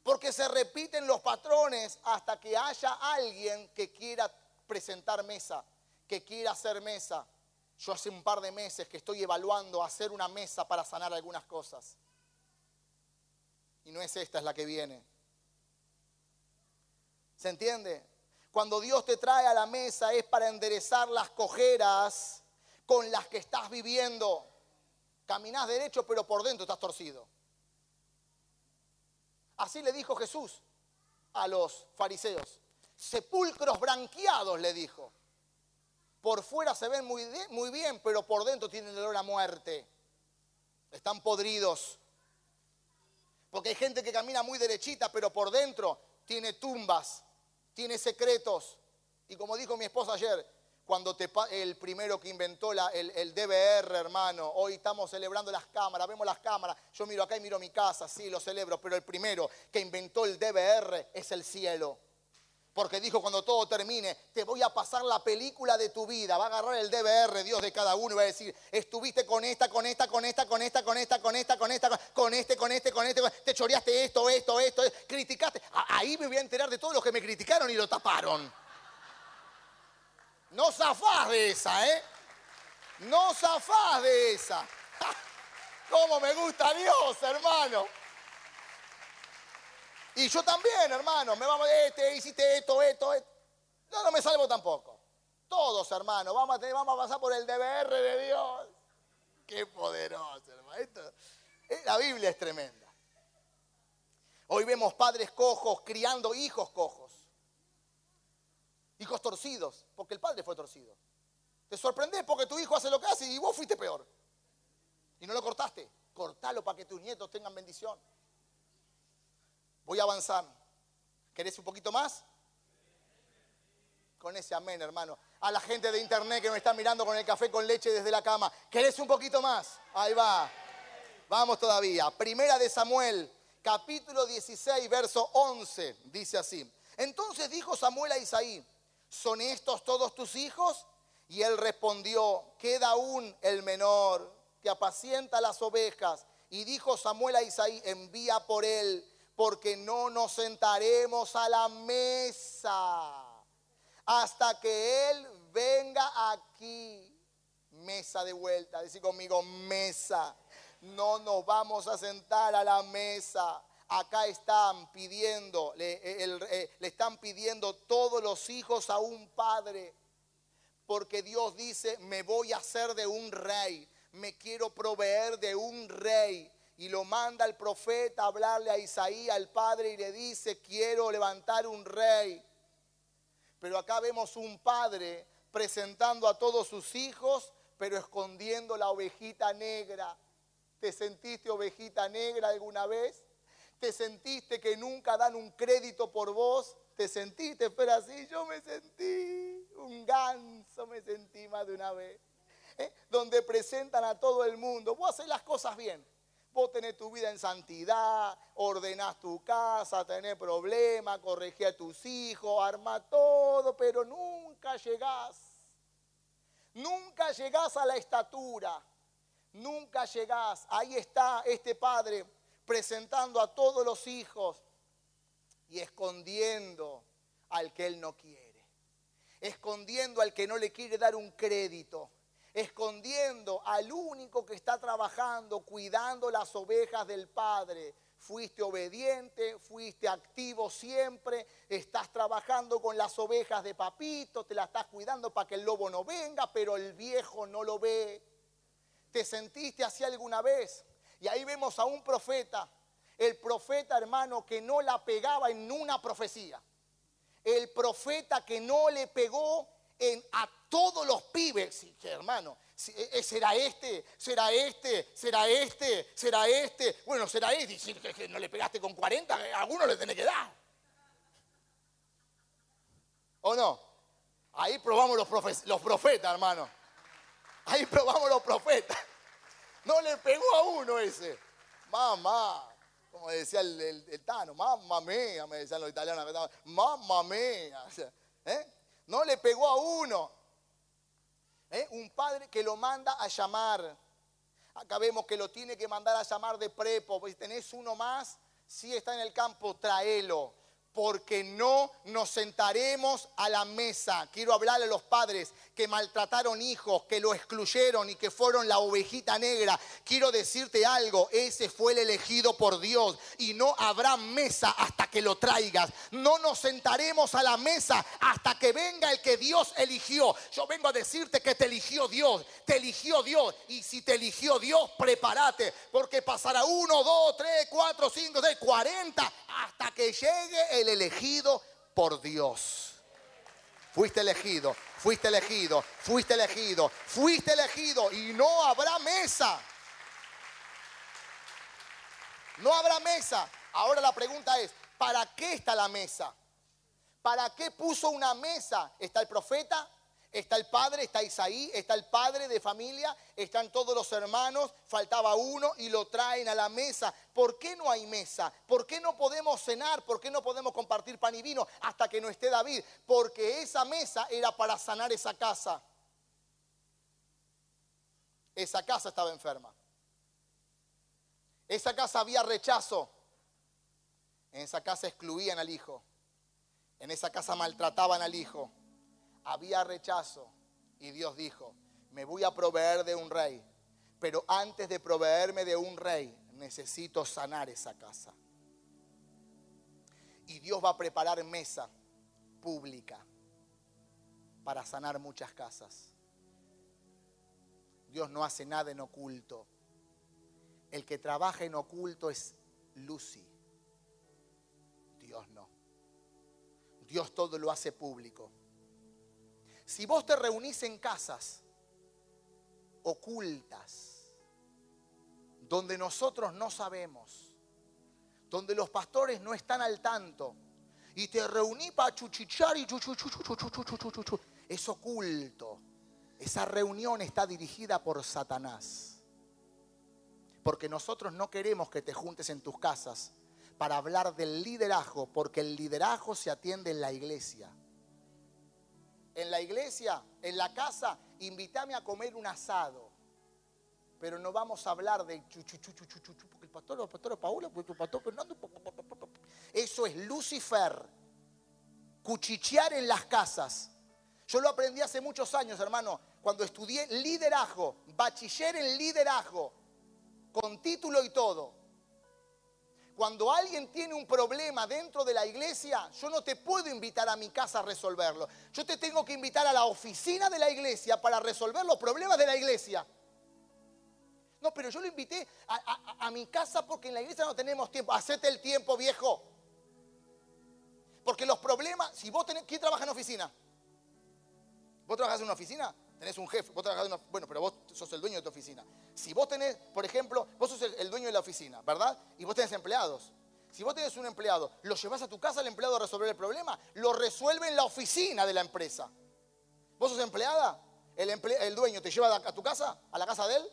Porque se repiten los patrones hasta que haya alguien que quiera presentar mesa, que quiera hacer mesa. Yo hace un par de meses que estoy evaluando hacer una mesa para sanar algunas cosas. Y no es esta, es la que viene. ¿Se entiende? Cuando Dios te trae a la mesa es para enderezar las cojeras con las que estás viviendo. Caminás derecho, pero por dentro estás torcido. Así le dijo Jesús a los fariseos. Sepulcros branqueados, le dijo. Por fuera se ven muy, muy bien, pero por dentro tienen olor a muerte. Están podridos. Porque hay gente que camina muy derechita, pero por dentro tiene tumbas, tiene secretos. Y como dijo mi esposa ayer, cuando te, el primero que inventó la, el, el, DVR, hermano, hoy estamos celebrando las cámaras, vemos las cámaras, yo miro acá y miro mi casa, sí, lo celebro, pero el primero que inventó el DVR es el cielo. Porque dijo, cuando todo termine, te voy a pasar la película de tu vida. Va a agarrar el DVR, Dios de cada uno, y va a decir, estuviste con esta, con esta, con esta, con esta, con esta, con esta, con esta, con este, con este, con este, te choreaste esto, esto, esto, criticaste. Ahí me voy a enterar de todos los que me criticaron y lo taparon. No zafás de esa, ¿eh? No zafás de esa. ¿Cómo me gusta Dios, hermano? Y yo también, hermano, me vamos, este, hiciste esto, esto, esto. Yo no me salvo tampoco. Todos, hermano, vamos a, pasar por el DBR de Dios. Qué poderoso, hermano. Eh, la Biblia es tremenda. Hoy vemos padres cojos criando hijos cojos. Hijos torcidos, porque el padre fue torcido. Te sorprendes porque tu hijo hace lo que hace y vos fuiste peor. Y no lo cortaste. Cortalo para que tus nietos tengan bendición. Voy a avanzar. ¿Querés un poquito más? Con ese amén, hermano. A la gente de internet que me está mirando con el café con leche desde la cama. ¿Querés un poquito más? Ahí va. Vamos todavía. Primera de Samuel, capítulo 16, verso 11. Dice así. Entonces dijo Samuel a Isaí, ¿son estos todos tus hijos? Y él respondió, queda aún el menor que apacienta las ovejas. Y dijo Samuel a Isaí, envía por él, porque no nos sentaremos a la mesa hasta que él venga aquí. Mesa de vuelta, decir conmigo, mesa. No nos vamos a sentar a la mesa acá están pidiendo, le, eh, le, están pidiendo todos los hijos a un padre, porque Dios dice, me voy a hacer de un rey, me quiero proveer de un rey. Y lo manda el profeta a hablarle a Isaías, al padre, y le dice, quiero levantar un rey. Pero acá vemos un padre presentando a todos sus hijos, pero escondiendo la ovejita negra. ¿Te sentiste ovejita negra alguna vez? ¿Te sentiste que nunca dan un crédito por vos? ¿Te sentiste? Pero así yo me sentí, un ganso me sentí más de una vez. ¿eh? Donde presentan a todo el mundo, vos haces las cosas bien. Vos tenés tu vida en santidad, ordenás tu casa, tenés problemas, corregí a tus hijos, arma todo, pero nunca llegás. Nunca llegás a la estatura. Nunca llegás. Ahí está este padre presentando a todos los hijos y escondiendo al que él no quiere, escondiendo al que no le quiere dar un crédito, escondiendo al único que está trabajando, cuidando las ovejas del Padre. Fuiste obediente, fuiste activo siempre, estás trabajando con las ovejas de papito, te las estás cuidando para que el lobo no venga, pero el viejo no lo ve. ¿Te sentiste así alguna vez? Y ahí vemos a un profeta, el profeta hermano que no la pegaba en una profecía. El profeta que no le pegó en, a todos los pibes. Hermano, e, e, será este, será este, será este, será este. Bueno, será este. Si que no le pegaste con 40, a alguno le tiene que dar. ¿O no? Ahí probamos los, profetas, hermano. Ahí probamos los profetas. No le pegó a uno ese. Mamá, como decía el, Tano, mamá mía, me decían los italianos, mamá mía. ¿eh? No le pegó a uno. ¿Eh? Un padre que lo manda a llamar. Acá vemos que lo tiene que mandar a llamar de prepo. Si tenés uno más, si está en el campo, tráelo porque no nos sentaremos a la mesa. Quiero hablarle a los padres que maltrataron hijos, que lo excluyeron y que fueron la ovejita negra. Quiero decirte algo, ese fue el elegido por Dios y no habrá mesa hasta que lo traigas. No nos sentaremos a la mesa hasta que venga el que Dios eligió. Yo vengo a decirte que te eligió Dios, te eligió Dios y si te eligió Dios, prepárate porque pasará uno, dos, tres, cuatro, cinco, seis, cuarenta hasta que llegue el elegido por Dios. Fuiste elegido, fuiste elegido, fuiste elegido, fuiste elegido y no habrá mesa. No habrá mesa. Ahora la pregunta es, ¿para qué está la mesa? ¿Para qué puso una mesa? ¿Está el profeta? Está el padre, está Isaí, está el padre de familia, están todos los hermanos, faltaba uno y lo traen a la mesa. ¿Por qué no hay mesa? ¿Por qué no podemos cenar? ¿Por qué no podemos compartir pan y vino hasta que no esté David? Porque esa mesa era para sanar esa casa. Esa casa estaba enferma. Esa casa había rechazo. En esa casa excluían al hijo. En esa casa maltrataban al hijo había rechazo y Dios dijo, me voy a proveer de un rey, pero antes de proveerme de un rey, necesito sanar esa casa. Y Dios va a preparar mesa pública para sanar muchas casas. Dios no hace nada en oculto. El que trabaja en oculto es Lucy. Dios no. Dios todo lo hace público. Si vos te reunís en casas ocultas, donde nosotros no sabemos, donde los pastores no están al tanto, y te reuní para chuchichar y es oculto. Esa reunión está dirigida por Satanás. Porque nosotros no queremos que te juntes en tus casas para hablar del liderazgo, porque el liderazgo se atiende en la iglesia. En la iglesia, en la casa, invítame a comer un asado. Pero no vamos a hablar de chuchu, chuchu, chuchu, chuchu, porque el pastor, el pastor Paula, porque el pastor Fernando. Eso es Lucifer. Cuchichear en las casas. Yo lo aprendí hace muchos años, hermano, cuando estudié liderazgo, bachiller en liderazgo, con título y todo. Cuando alguien tiene un problema dentro de la iglesia, yo no te puedo invitar a mi casa a resolverlo. Yo te tengo que invitar a la oficina de la iglesia para resolver los problemas de la iglesia. No, pero yo lo invité a, mi casa porque en la iglesia no tenemos tiempo. Hacete el tiempo, viejo. Porque los problemas, si vos tenés, ¿quién trabaja en oficina? ¿Vos trabajás en una oficina? Tenés un jefe, vos trabajás en una, bueno, pero vos sos el dueño de tu oficina. Si vos tenés, por ejemplo, vos sos el, dueño de la oficina, ¿verdad? Y vos tenés empleados. Si vos tenés un empleado, ¿lo llevas a tu casa al empleado a resolver el problema? Lo resuelve en la oficina de la empresa. ¿Vos sos empleada? ¿El, el dueño te lleva a tu casa? ¿A la casa de él?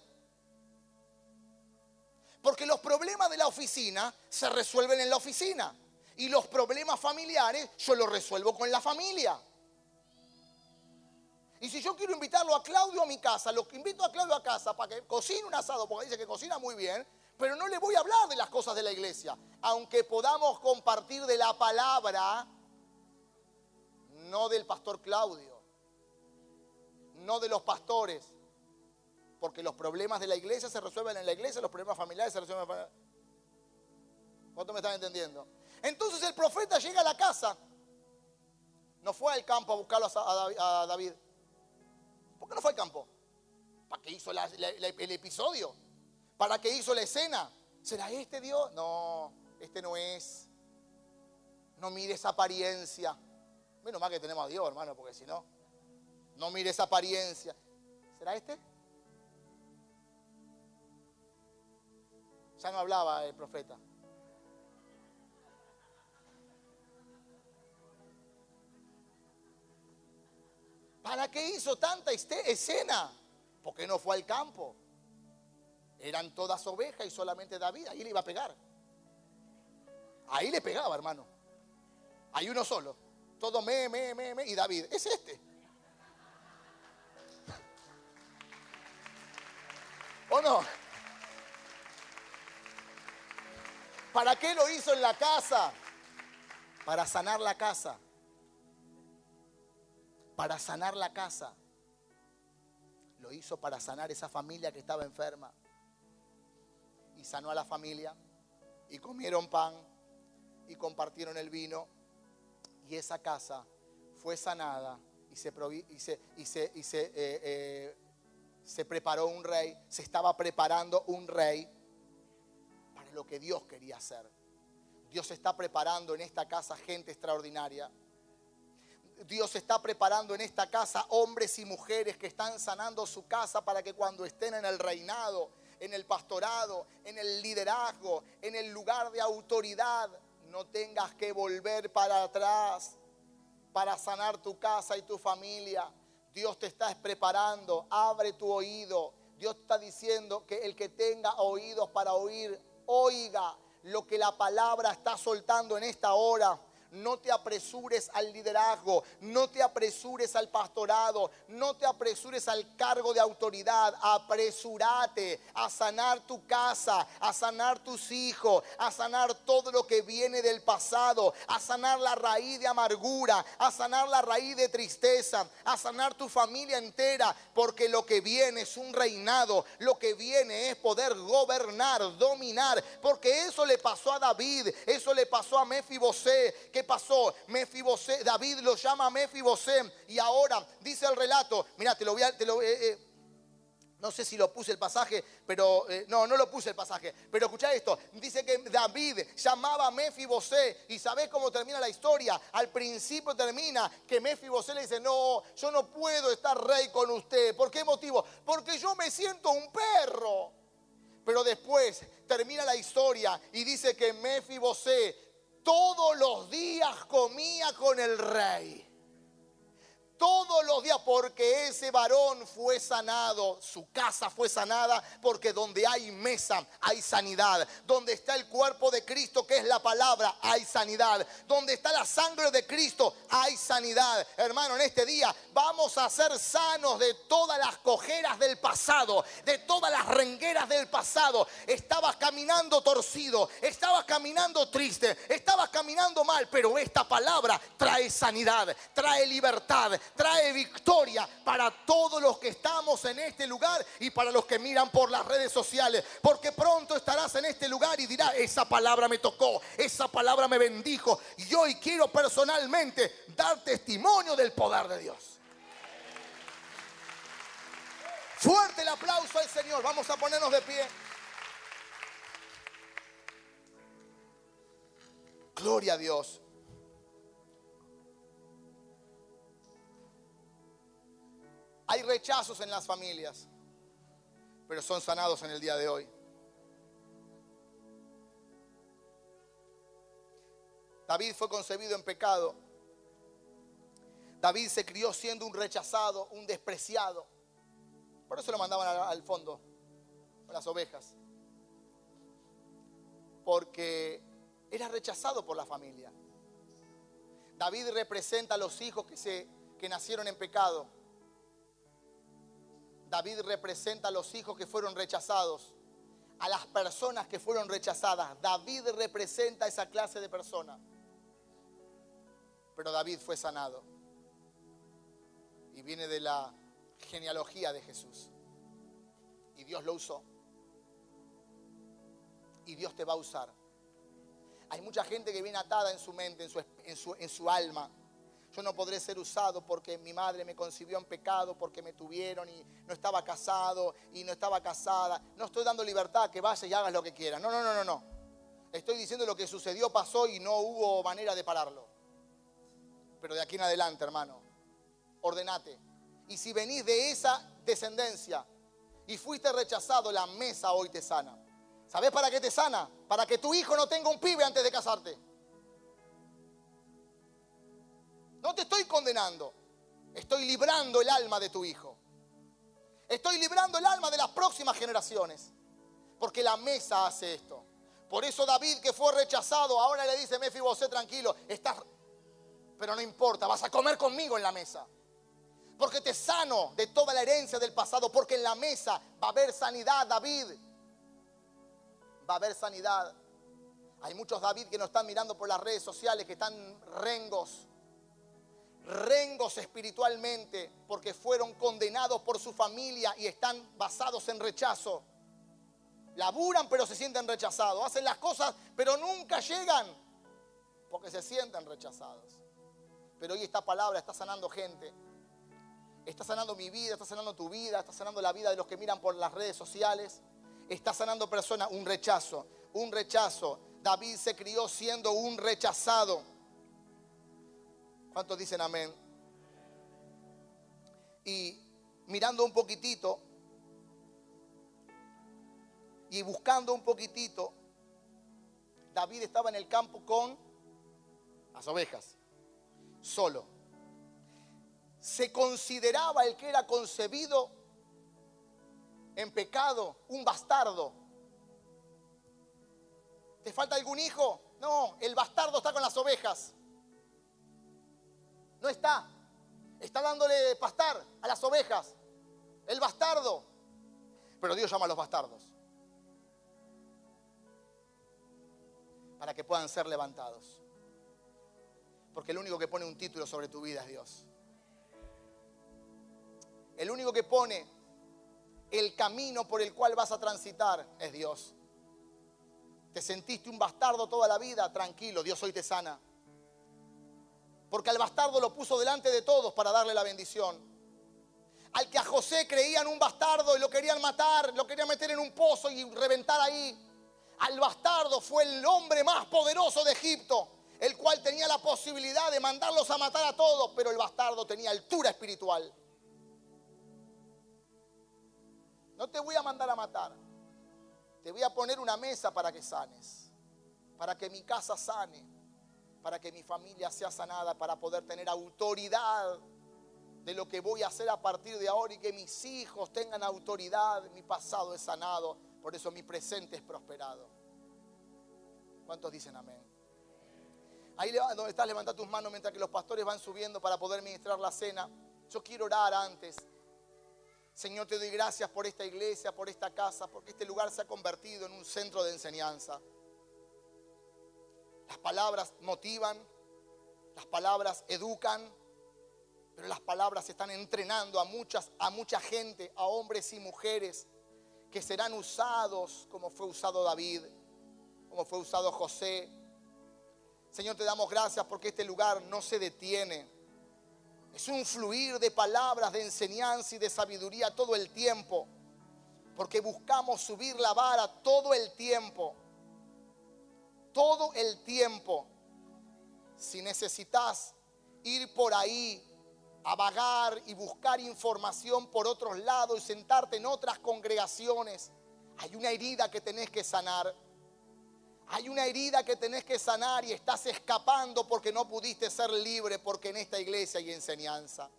Porque los problemas de la oficina se resuelven en la oficina. Y los problemas familiares yo los resuelvo con la familia. Y si yo quiero invitarlo a Claudio a mi casa, lo invito a Claudio a casa para que cocine un asado, porque dice que cocina muy bien, pero no le voy a hablar de las cosas de la iglesia. Aunque podamos compartir de la palabra, no del pastor Claudio, no de los pastores, porque los problemas de la iglesia se resuelven en la iglesia, los problemas familiares se resuelven en la familia. ¿Cuánto me están entendiendo? Entonces el profeta llega a la casa, no fue al campo a buscarlo a David. ¿Por qué no fue al campo? ¿Para qué hizo el episodio? ¿Para qué hizo la escena? ¿Será este Dios? No, este no es. No mire esa apariencia. Menos mal que tenemos a Dios, hermano, porque si no, no mire esa apariencia. ¿Será este? Ya no hablaba el profeta. ¿Para qué hizo tanta este- escena? ¿Por qué no fue al campo? Eran todas ovejas y solamente David. Ahí le iba a pegar. Ahí le pegaba, hermano. Hay uno solo. Todo me, me, me, me. Y David, es este. ¿O no? ¿Para qué lo hizo en la casa? Para sanar la casa. Para sanar la casa. Lo hizo para sanar esa familia que estaba enferma. Y sanó a la familia. Y comieron pan. Y compartieron el vino. Y esa casa fue sanada. Y se, eh, eh, se preparó un rey. Se estaba preparando un rey para lo que Dios quería hacer. Dios está preparando en esta casa gente extraordinaria. Dios está preparando en esta casa hombres y mujeres que están sanando su casa para que cuando estén en el reinado, en el pastorado, en el liderazgo, en el lugar de autoridad, no tengas que volver para atrás para sanar tu casa y tu familia. Dios te está preparando, abre tu oído. Dios está diciendo que el que tenga oídos para oír, oiga lo que la palabra está soltando en esta hora. No te apresures al liderazgo, no te apresures al pastorado, no te apresures al cargo de autoridad. Apresúrate a sanar tu casa, a sanar tus hijos, a sanar todo lo que viene del pasado, a sanar la raíz de amargura, a sanar la raíz de tristeza, a sanar tu familia entera, porque lo que viene es un reinado, lo que viene es poder gobernar, dominar, porque eso le pasó a David, eso le pasó a Mefibosé. ¿Qué pasó? Mefibosé, David lo llama Mefibosé y ahora dice el relato, mira, te lo voy a, te lo, eh, eh, no sé si lo puse el pasaje, pero eh, no, no lo puse el pasaje. Pero escucha esto, dice que David llamaba a Mefibosé y ¿sabés cómo termina la historia? Al principio termina que Mefibosé le dice, no, yo no puedo estar rey con usted. ¿Por qué motivo? Porque yo me siento un perro. Pero después termina la historia y dice que Mefibosé todos los días comía con el rey. Todos los días, porque ese varón fue sanado, su casa fue sanada, porque donde hay mesa hay sanidad, donde está el cuerpo de Cristo, que es la palabra, hay sanidad, donde está la sangre de Cristo, hay sanidad. Hermano, en este día vamos a ser sanos de todas las cojeras del pasado, de todas las rengueras del pasado. Estabas caminando torcido, estabas caminando triste, estabas caminando mal, pero esta palabra trae sanidad, trae libertad, trae victoria para todos los que estamos en este lugar y para los que miran por las redes sociales. Porque pronto estarás en este lugar y dirás, esa palabra me tocó, esa palabra me bendijo. Y hoy quiero personalmente dar testimonio del poder de Dios. Fuerte el aplauso al Señor. Vamos a ponernos de pie. Gloria a Dios. Hay rechazos en las familias, pero son sanados en el día de hoy. David fue concebido en pecado. David se crió siendo un rechazado, un despreciado. Por eso lo mandaban al, fondo, con las ovejas. Porque era rechazado por la familia. David representa a los hijos que, se, que nacieron en pecado. David representa a los hijos que fueron rechazados, a las personas que fueron rechazadas. David representa a esa clase de personas. Pero David fue sanado. Y viene de la genealogía de Jesús. Y Dios lo usó. Y Dios te va a usar. Hay mucha gente que viene atada en su mente, en su, en su, en su alma. Yo no podré ser usado porque mi madre me concibió en pecado, porque me tuvieron y no estaba casado y no estaba casada. No estoy dando libertad que vayas y hagas lo que quieras. No, no, no, no, no. Estoy diciendo lo que sucedió, pasó y no hubo manera de pararlo. Pero de aquí en adelante, hermano, ordenate. Y si venís de esa descendencia y fuiste rechazado, la mesa hoy te sana. ¿Sabes para qué te sana? Para que tu hijo no tenga un pibe antes de casarte. No te estoy condenando. Estoy librando el alma de tu hijo. Estoy librando el alma de las próximas generaciones. Porque la mesa hace esto. Por eso David que fue rechazado, ahora le dice, Mefibosé, tranquilo, estás... Pero no importa, vas a comer conmigo en la mesa. Porque te sano de toda la herencia del pasado. Porque en la mesa va a haber sanidad, David. Va a haber sanidad. Hay muchos David que nos están mirando por las redes sociales, que están rengos rengos espiritualmente porque fueron condenados por su familia y están basados en rechazo. Laburan pero se sienten rechazados. Hacen las cosas pero nunca llegan porque se sienten rechazados. Pero hoy esta palabra está sanando gente. Está sanando mi vida, está sanando tu vida, está sanando la vida de los que miran por las redes sociales. Está sanando personas. Un rechazo, un rechazo. David se crió siendo un rechazado. ¿Cuántos dicen amén? Y mirando un poquitito y buscando un poquitito, David estaba en el campo con las ovejas, solo. Se consideraba el que era concebido en pecado, un bastardo. ¿Te falta algún hijo? No, el bastardo está con las ovejas. No está. Está dándole pastar a las ovejas. El bastardo. Pero Dios llama a los bastardos. Para que puedan ser levantados. Porque el único que pone un título sobre tu vida es Dios. El único que pone el camino por el cual vas a transitar es Dios. Te sentiste un bastardo toda la vida, tranquilo, Dios hoy te sana. Porque al bastardo lo puso delante de todos para darle la bendición. Al que a José creían un bastardo y lo querían matar, lo querían meter en un pozo y reventar ahí. Al bastardo fue el hombre más poderoso de Egipto, el cual tenía la posibilidad de mandarlos a matar a todos, pero el bastardo tenía altura espiritual. No te voy a mandar a matar, te voy a poner una mesa para que sanes, para que mi casa sane para que mi familia sea sanada, para poder tener autoridad de lo que voy a hacer a partir de ahora y que mis hijos tengan autoridad. Mi pasado es sanado, por eso mi presente es prosperado. ¿Cuántos dicen amén? Ahí donde estás, levanta tus manos mientras que los pastores van subiendo para poder ministrar la cena. Yo quiero orar antes. Señor, te doy gracias por esta iglesia, por esta casa, porque este lugar se ha convertido en un centro de enseñanza. Las palabras motivan, las palabras educan, pero las palabras están entrenando a muchas a mucha gente, a hombres y mujeres que serán usados como fue usado David, como fue usado José. Señor, te damos gracias porque este lugar no se detiene. Es un fluir de palabras, de enseñanza y de sabiduría todo el tiempo. Porque buscamos subir la vara todo el tiempo. Todo el tiempo. Si necesitas ir por ahí a vagar y buscar información por otros lados y sentarte en otras congregaciones, hay una herida que tenés que sanar. Hay una herida que tenés que sanar y estás escapando porque no pudiste ser libre porque en esta iglesia hay enseñanza.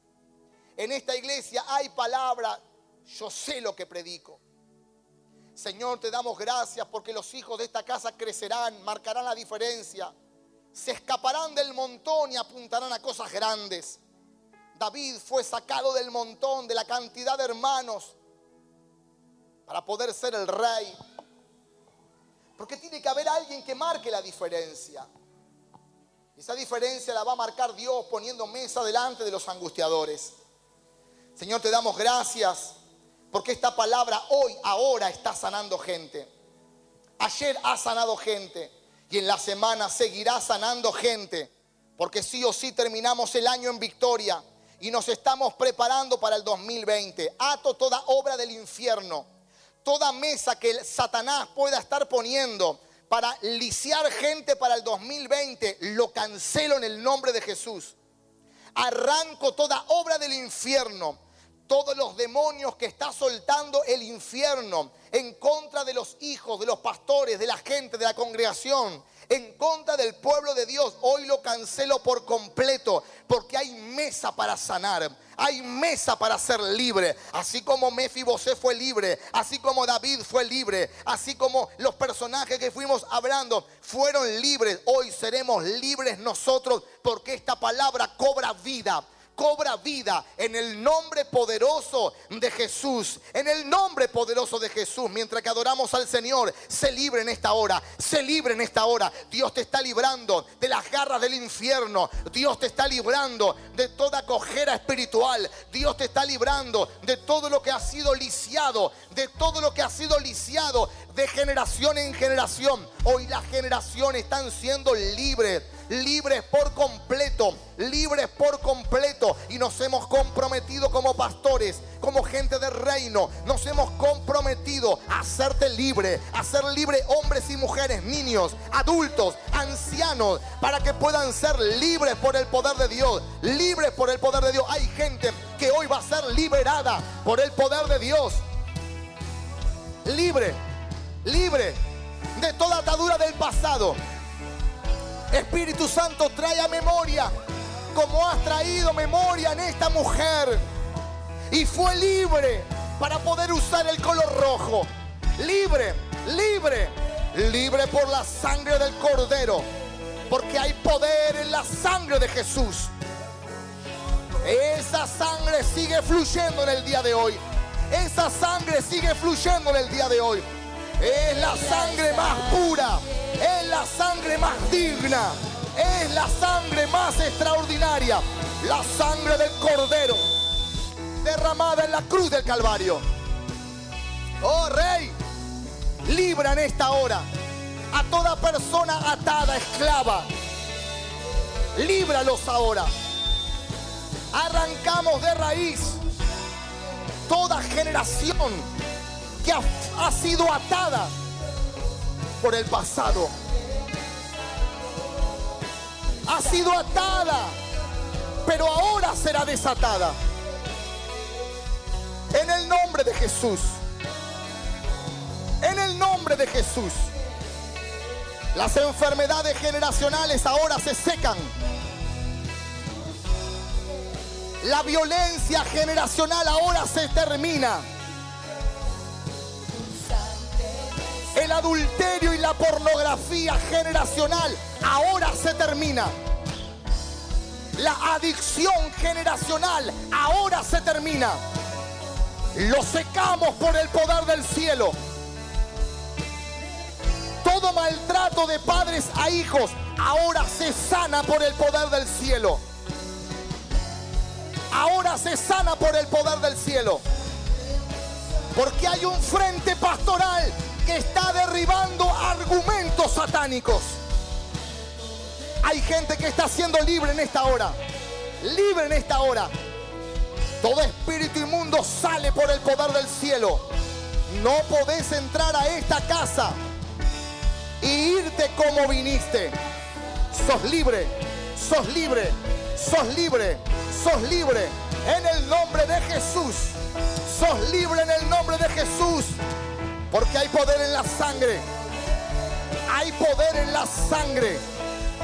En esta iglesia hay palabra, yo sé lo que predico. Señor, te damos gracias porque los hijos de esta casa crecerán, marcarán la diferencia, se escaparán del montón y apuntarán a cosas grandes. David fue sacado del montón, de la cantidad de hermanos, para poder ser el rey. Porque tiene que haber alguien que marque la diferencia. Esa diferencia la va a marcar Dios poniendo mesa delante de los angustiadores. Señor, te damos gracias porque esta palabra hoy, ahora está sanando gente. Ayer ha sanado gente y en la semana seguirá sanando gente. Porque sí o sí terminamos el año en victoria y nos estamos preparando para el 2020. Ato toda obra del infierno toda mesa que Satanás pueda estar poniendo para lisiar gente para el 2020, lo cancelo en el nombre de Jesús. Arranco toda obra del infierno, todos los demonios que está soltando el infierno en contra de los hijos, de los pastores, de la gente, de la congregación, en contra del pueblo de Dios. Hoy lo cancelo por completo porque hay mesa para sanar. Hay mesa para ser libre. Así como Mefibosé fue libre, así como David fue libre, así como los personajes que fuimos hablando fueron libres. Hoy seremos libres nosotros porque esta palabra cobra vida cobra vida en el nombre poderoso de Jesús. En el nombre poderoso de Jesús. Mientras que adoramos al Señor, se libre en esta hora. Se libre en esta hora. Dios te está librando de las garras del infierno. Dios te está librando de toda cojera espiritual. Dios te está librando de todo lo que ha sido lisiado. De todo lo que ha sido lisiado de generación en generación. Hoy las generaciones están siendo libres libres por completo, libres por completo. Y nos hemos comprometido como pastores, como gente del reino, nos hemos comprometido a hacerte libre, a ser libre hombres y mujeres, niños, adultos, ancianos, para que puedan ser libres por el poder de Dios, libres por el poder de Dios. Hay gente que hoy va a ser liberada por el poder de Dios. Libre, libre de toda atadura del pasado. Espíritu Santo, trae a memoria como has traído memoria en esta mujer. Y fue libre para poder usar el color rojo. Libre, libre, libre por la sangre del cordero. Porque hay poder en la sangre de Jesús. Esa sangre sigue fluyendo en el día de hoy. Esa sangre sigue fluyendo en el día de hoy. Es la sangre más pura. Es la sangre más digna. Es la sangre más extraordinaria. La sangre del Cordero. Derramada en la cruz del Calvario. Oh Rey. Libra en esta hora a toda persona atada, esclava. Líbralos ahora. Arrancamos de raíz toda generación ha sido atada por el pasado. Ha sido atada, pero ahora será desatada. En el nombre de Jesús. En el nombre de Jesús. Las enfermedades generacionales ahora se secan. La violencia generacional ahora se termina. El adulterio y la pornografía generacional ahora se termina. La adicción generacional ahora se termina. Lo secamos por el poder del cielo. Todo maltrato de padres a hijos ahora se sana por el poder del cielo. Ahora se sana por el poder del cielo. Porque hay un frente pastoral está derribando argumentos satánicos. Hay gente que está siendo libre en esta hora. Libre en esta hora. Todo espíritu inmundo sale por el poder del cielo. No podés entrar a esta casa y irte como viniste. Sos libre, sos libre, sos libre, sos libre. En el nombre de Jesús. Sos libre en el nombre de Jesús. Porque hay poder en la sangre. Hay poder en la sangre.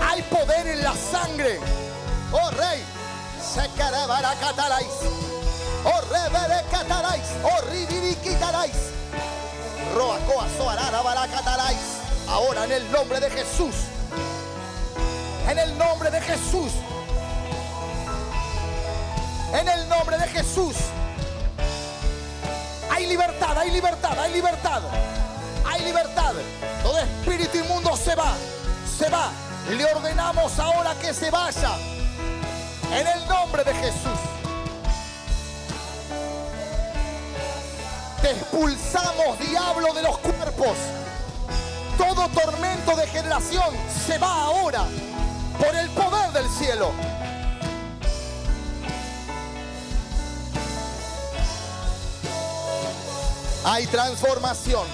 Hay poder en la sangre. Oh rey. Se cataráis. Oh revere cataráis. Oh ribiri quitaráis. Roacoa soarara baracataráis. Ahora en el nombre de Jesús. En el nombre de Jesús. En el nombre de Jesús. Hay libertad, hay libertad, hay libertad. Hay libertad. Todo espíritu inmundo se va. Se va. Le ordenamos ahora que se vaya. En el nombre de Jesús. Te expulsamos, diablo de los cuerpos. Todo tormento de generación se va ahora por el poder del cielo. Hay transformación.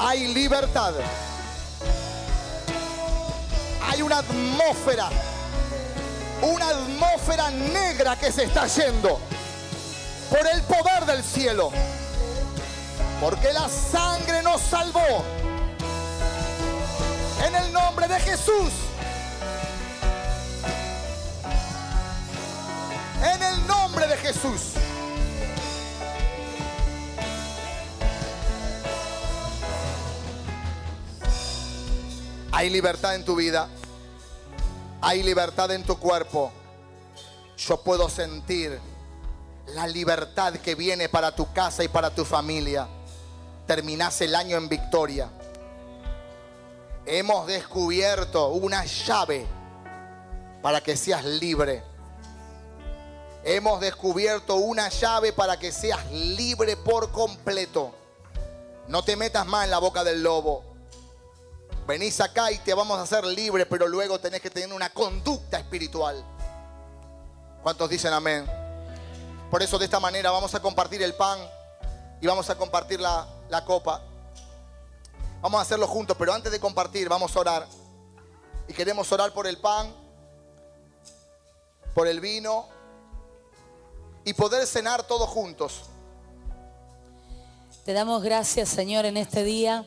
Hay libertad. Hay una atmósfera. Una atmósfera negra que se está yendo. Por el poder del cielo. Porque la sangre nos salvó. En el nombre de Jesús. En el nombre de Jesús. Hay libertad en tu vida. Hay libertad en tu cuerpo. Yo puedo sentir la libertad que viene para tu casa y para tu familia. Terminás el año en victoria. Hemos descubierto una llave para que seas libre. Hemos descubierto una llave para que seas libre por completo. No te metas más en la boca del lobo. Venís acá y te vamos a hacer libre, pero luego tenés que tener una conducta espiritual. ¿Cuántos dicen amén? Por eso de esta manera vamos a compartir el pan y vamos a compartir la, la copa. Vamos a hacerlo juntos, pero antes de compartir vamos a orar. Y queremos orar por el pan, por el vino y poder cenar todos juntos. Te damos gracias, Señor, en este día,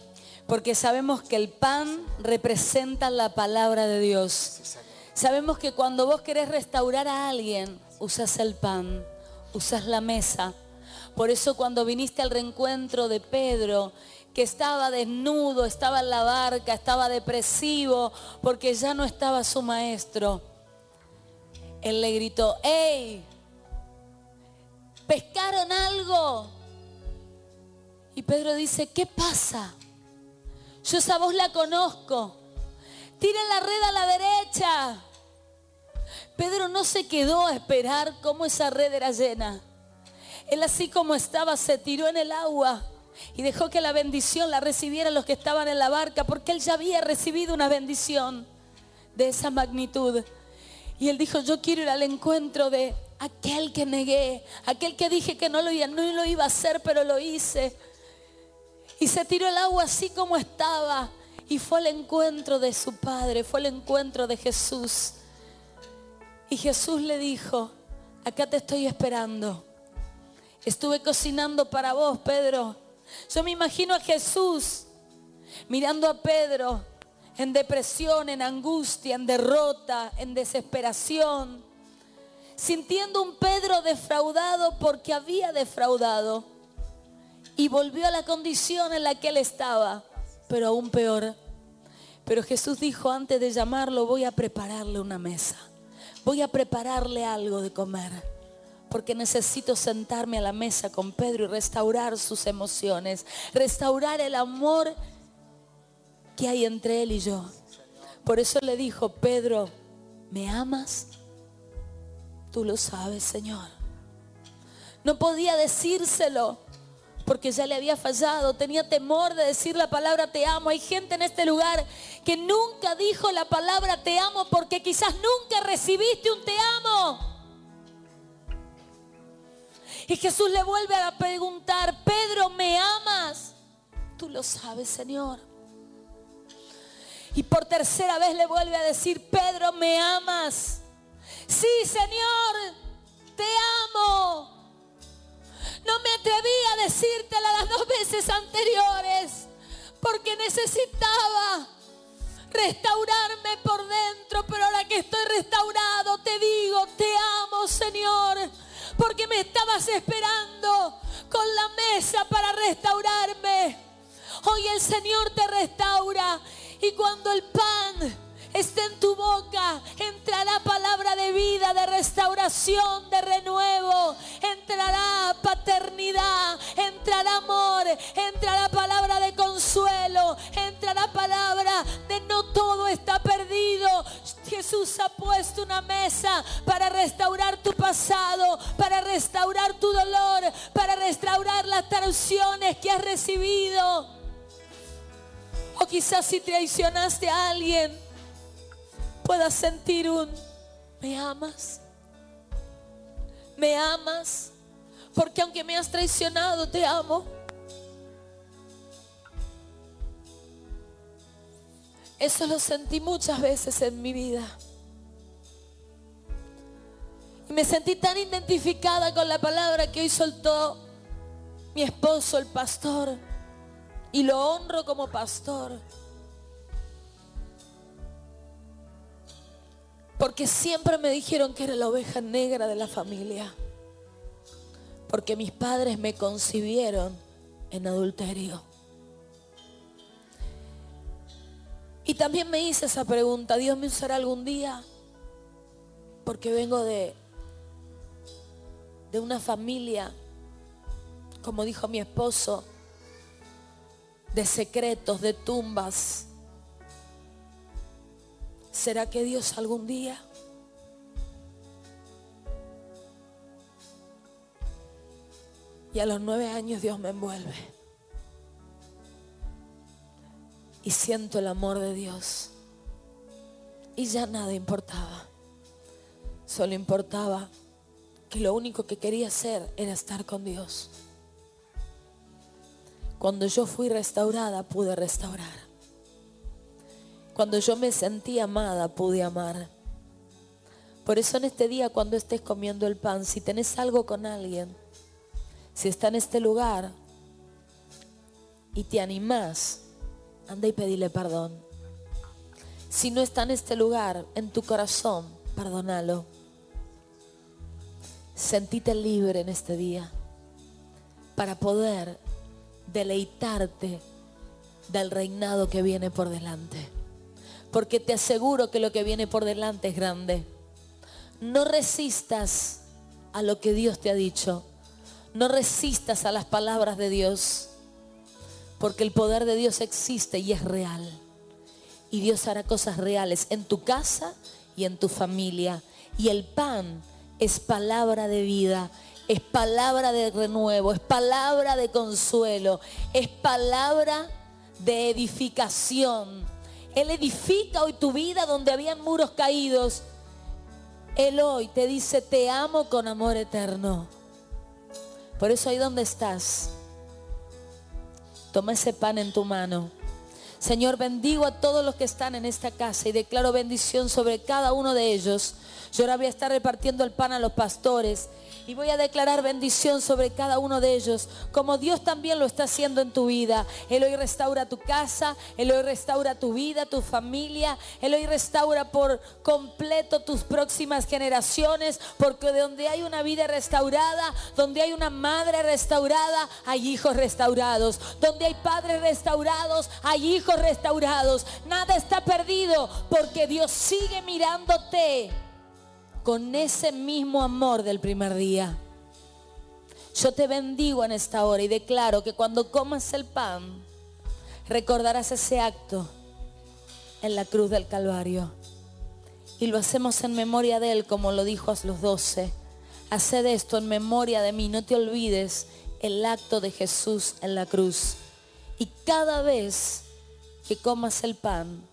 porque sabemos que el pan representa la palabra de Dios. Sabemos que cuando vos querés restaurar a alguien, usas el pan, usas la mesa. Por eso cuando viniste al reencuentro de Pedro, que estaba desnudo, estaba en la barca, estaba depresivo, porque ya no estaba su maestro, él le gritó, ¡Ey! ¿Pescaron algo? Y Pedro dice, ¿qué pasa? Yo esa voz la conozco. Tiren la red a la derecha. Pedro no se quedó a esperar cómo esa red era llena. Él así como estaba se tiró en el agua y dejó que la bendición la recibieran los que estaban en la barca porque él ya había recibido una bendición de esa magnitud. Y él dijo, yo quiero ir al encuentro de aquel que negué, aquel que dije que no lo, iba, no lo iba a hacer, pero lo hice. Y se tiró el agua así como estaba y fue al encuentro de su padre, fue al encuentro de Jesús. Y Jesús le dijo, acá te estoy esperando. Estuve cocinando para vos, Pedro. Yo me imagino a Jesús mirando a Pedro en depresión, en angustia, en derrota, en desesperación. sintiendo un Pedro defraudado porque había defraudado. Y volvió a la condición en la que él estaba, pero aún peor. Pero Jesús dijo, antes de llamarlo, voy a prepararle una mesa. Voy a prepararle algo de comer. Porque necesito sentarme a la mesa con Pedro y restaurar sus emociones. Restaurar el amor que hay entre él y yo. Por eso le dijo, Pedro, ¿me amas? Tú lo sabes, Señor. No podía decírselo porque ya le había fallado, tenía temor de decir la palabra te amo. Hay gente en este lugar que nunca dijo la palabra te amo porque quizás nunca recibiste un te amo. Y Jesús le vuelve a preguntar, Pedro, ¿me amas? Tú lo sabes, Señor. Y por tercera vez le vuelve a decir, Pedro, ¿me amas? Sí, Señor, te amo. No me atreví a decírtela las dos veces anteriores porque necesitaba restaurarme por dentro, pero ahora que estoy restaurado te digo, te amo Señor, porque me estabas esperando con la mesa para restaurarme. Hoy el Señor te restaura y cuando el pan esté en tu boca, entrará palabra de vida, de restauración, de renuevo, entrará paternidad, entrará amor, entrará palabra de consuelo, entrará palabra de no todo está perdido. Jesús ha puesto una mesa para restaurar tu pasado, para restaurar tu dolor, para restaurar las traiciones que has recibido. O quizás si traicionaste a alguien, puedas sentir un, ¿me amas? ¿Me amas? Porque aunque me has traicionado, te amo. Eso lo sentí muchas veces en mi vida. Y me sentí tan identificada con la palabra que hoy soltó mi esposo, el pastor. Y lo honro como pastor. Porque siempre me dijeron que era la oveja negra de la familia. Porque mis padres me concibieron en adulterio. Y también me hice esa pregunta, ¿Dios me usará algún día? Porque vengo de, de una familia, como dijo mi esposo, de secretos, de tumbas, ¿Será que Dios algún día Y a los nueve años Dios me envuelve. Y siento el amor de Dios. Y ya nada importaba. Solo importaba que lo único que quería hacer era estar con Dios. Cuando yo fui restaurada, pude restaurar. Cuando yo me sentí amada, pude amar. Por eso en este día, cuando estés comiendo el pan, si tenés algo con alguien, si está en este lugar y te animás, anda y pedile perdón. Si no está en este lugar, en tu corazón, perdónalo. Sentite libre en este día para poder deleitarte del reinado que viene por delante porque te aseguro que lo que viene por delante es grande. No resistas a lo que Dios te ha dicho. No resistas a las palabras de Dios, porque el poder de Dios existe y es real. Y Dios hará cosas reales en tu casa y en tu familia. Y el pan es palabra de vida, es palabra de renuevo, es palabra de consuelo, es palabra de edificación él edifica hoy tu vida donde habían muros caídos. Él hoy te dice, te amo con amor eterno. Por eso ahí donde estás, toma ese pan en tu mano. Señor, bendigo a todos los que están en esta casa y declaro bendición sobre cada uno de ellos. Yo ahora voy a estar repartiendo el pan a los pastores y voy a declarar bendición sobre cada uno de ellos, como Dios también lo está haciendo en tu vida. Él hoy restaura tu casa, Él hoy restaura tu vida, tu familia, Él hoy restaura por completo tus próximas generaciones, porque de donde hay una vida restaurada, donde hay una madre restaurada, hay hijos restaurados. Donde hay padres restaurados, hay hijos restaurados. Nada está perdido, porque Dios sigue mirándote con ese mismo amor del primer día. Yo te bendigo en esta hora y declaro que cuando comas el pan, recordarás ese acto en la cruz del Calvario. Y lo hacemos en memoria de Él, como lo dijo a los doce. Haced esto en memoria de mí, no te olvides el acto de Jesús en la cruz. Y cada vez que comas el pan,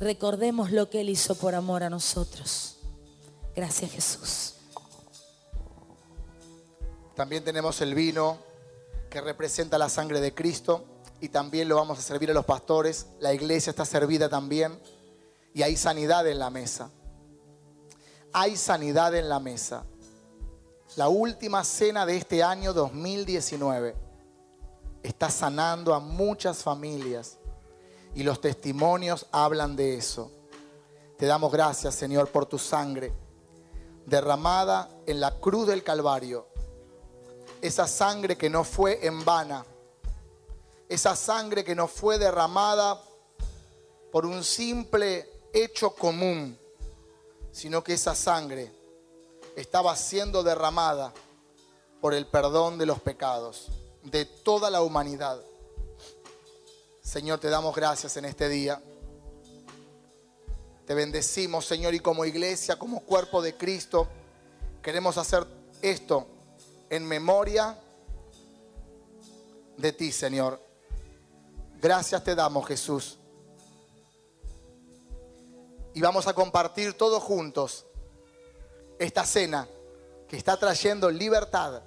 recordemos lo que Él hizo por amor a nosotros. Gracias Jesús. También tenemos el vino que representa la sangre de Cristo y también lo vamos a servir a los pastores. La iglesia está servida también y hay sanidad en la mesa. Hay sanidad en la mesa. La última cena de este año 2019 está sanando a muchas familias y los testimonios hablan de eso. Te damos gracias, Señor, por tu sangre derramada en la cruz del Calvario. Esa sangre que no fue en vana. Esa sangre que no fue derramada por un simple hecho común, sino que esa sangre estaba siendo derramada por el perdón de los pecados de toda la humanidad. Señor, te damos gracias en este día. Te bendecimos, Señor, y como iglesia, como cuerpo de Cristo, queremos hacer esto en memoria de ti, Señor. Gracias te damos, Jesús. Y vamos a compartir todos juntos esta cena que está trayendo libertad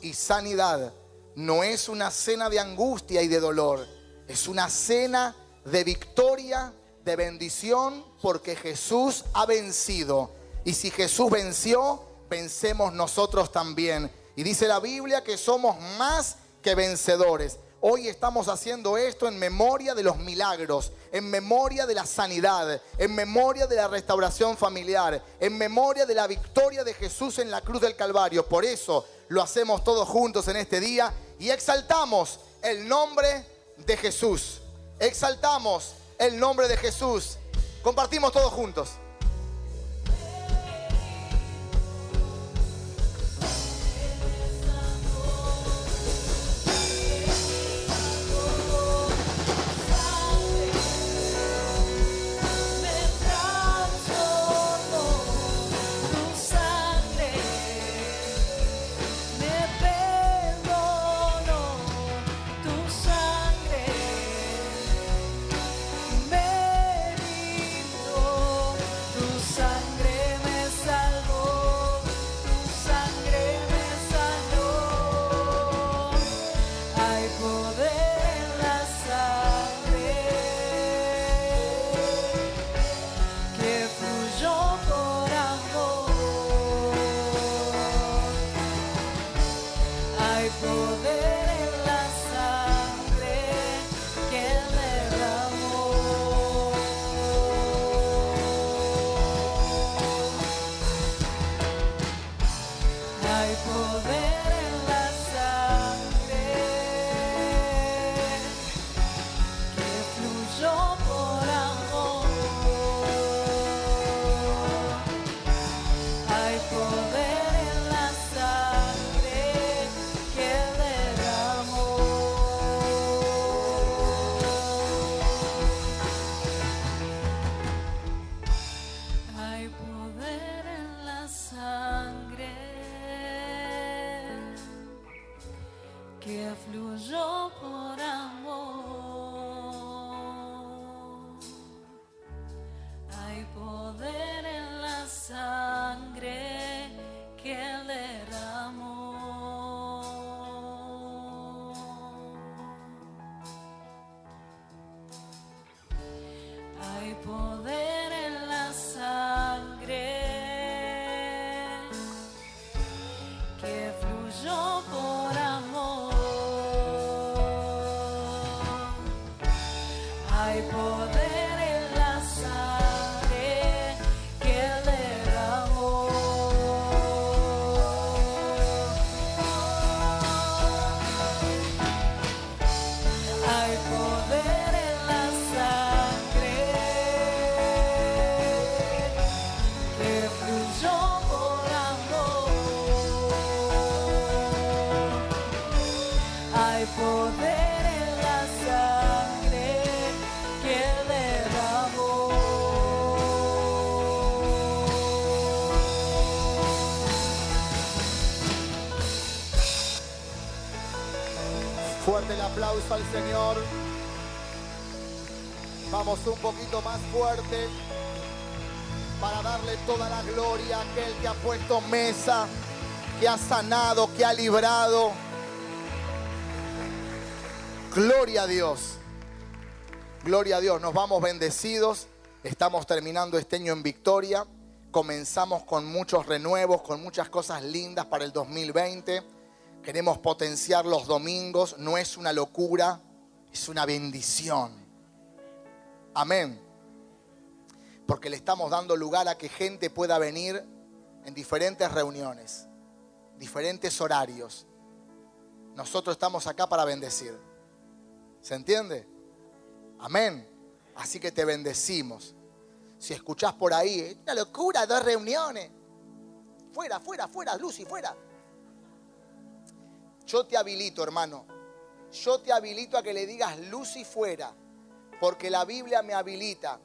y sanidad. No es una cena de angustia y de dolor, es una cena de victoria de bendición porque Jesús ha vencido. Y si Jesús venció, vencemos nosotros también. Y dice la Biblia que somos más que vencedores. Hoy estamos haciendo esto en memoria de los milagros, en memoria de la sanidad, en memoria de la restauración familiar, en memoria de la victoria de Jesús en la cruz del Calvario. Por eso lo hacemos todos juntos en este día y exaltamos el nombre de Jesús. Exaltamos el nombre de Jesús. Compartimos todos juntos. El aplauso al Señor. Vamos un poquito más fuerte para darle toda la gloria a aquel que ha puesto mesa, que ha sanado, que ha librado. Gloria a Dios. Gloria a Dios. Nos vamos bendecidos. Estamos terminando este año en victoria. Comenzamos con muchos renuevos, con muchas cosas lindas para el 2020. Queremos potenciar los domingos. No es una locura, es una bendición. Amén. Porque le estamos dando lugar a que gente pueda venir en diferentes reuniones, diferentes horarios. Nosotros estamos acá para bendecir. ¿Se entiende? Amén. Así que te bendecimos. Si escuchás por ahí, es una locura, dos reuniones. Fuera, fuera, fuera, Lucy, fuera. Yo te habilito, hermano. Yo te habilito a que le digas Lucy fuera. Porque la Biblia me habilita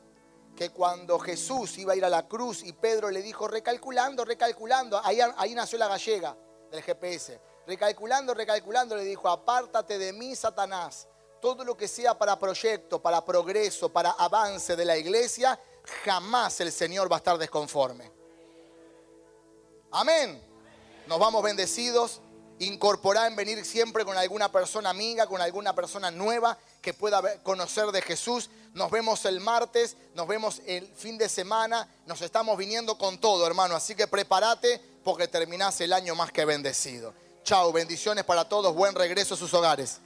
que cuando Jesús iba a ir a la cruz y Pedro le dijo, recalculando, recalculando, ahí, ahí nació la gallega del GPS. Recalculando, recalculando, le dijo, apártate de mí, Satanás todo lo que sea para proyecto, para progreso, para avance de la iglesia, jamás el Señor va a estar desconforme. Amén. Nos vamos bendecidos. Incorporar en venir siempre con alguna persona amiga, con alguna persona nueva que pueda conocer de Jesús. Nos vemos el martes, nos vemos el fin de semana. Nos estamos viniendo con todo, hermano. Así que prepárate porque terminás el año más que bendecido. Chao, bendiciones para todos. Buen regreso a sus hogares.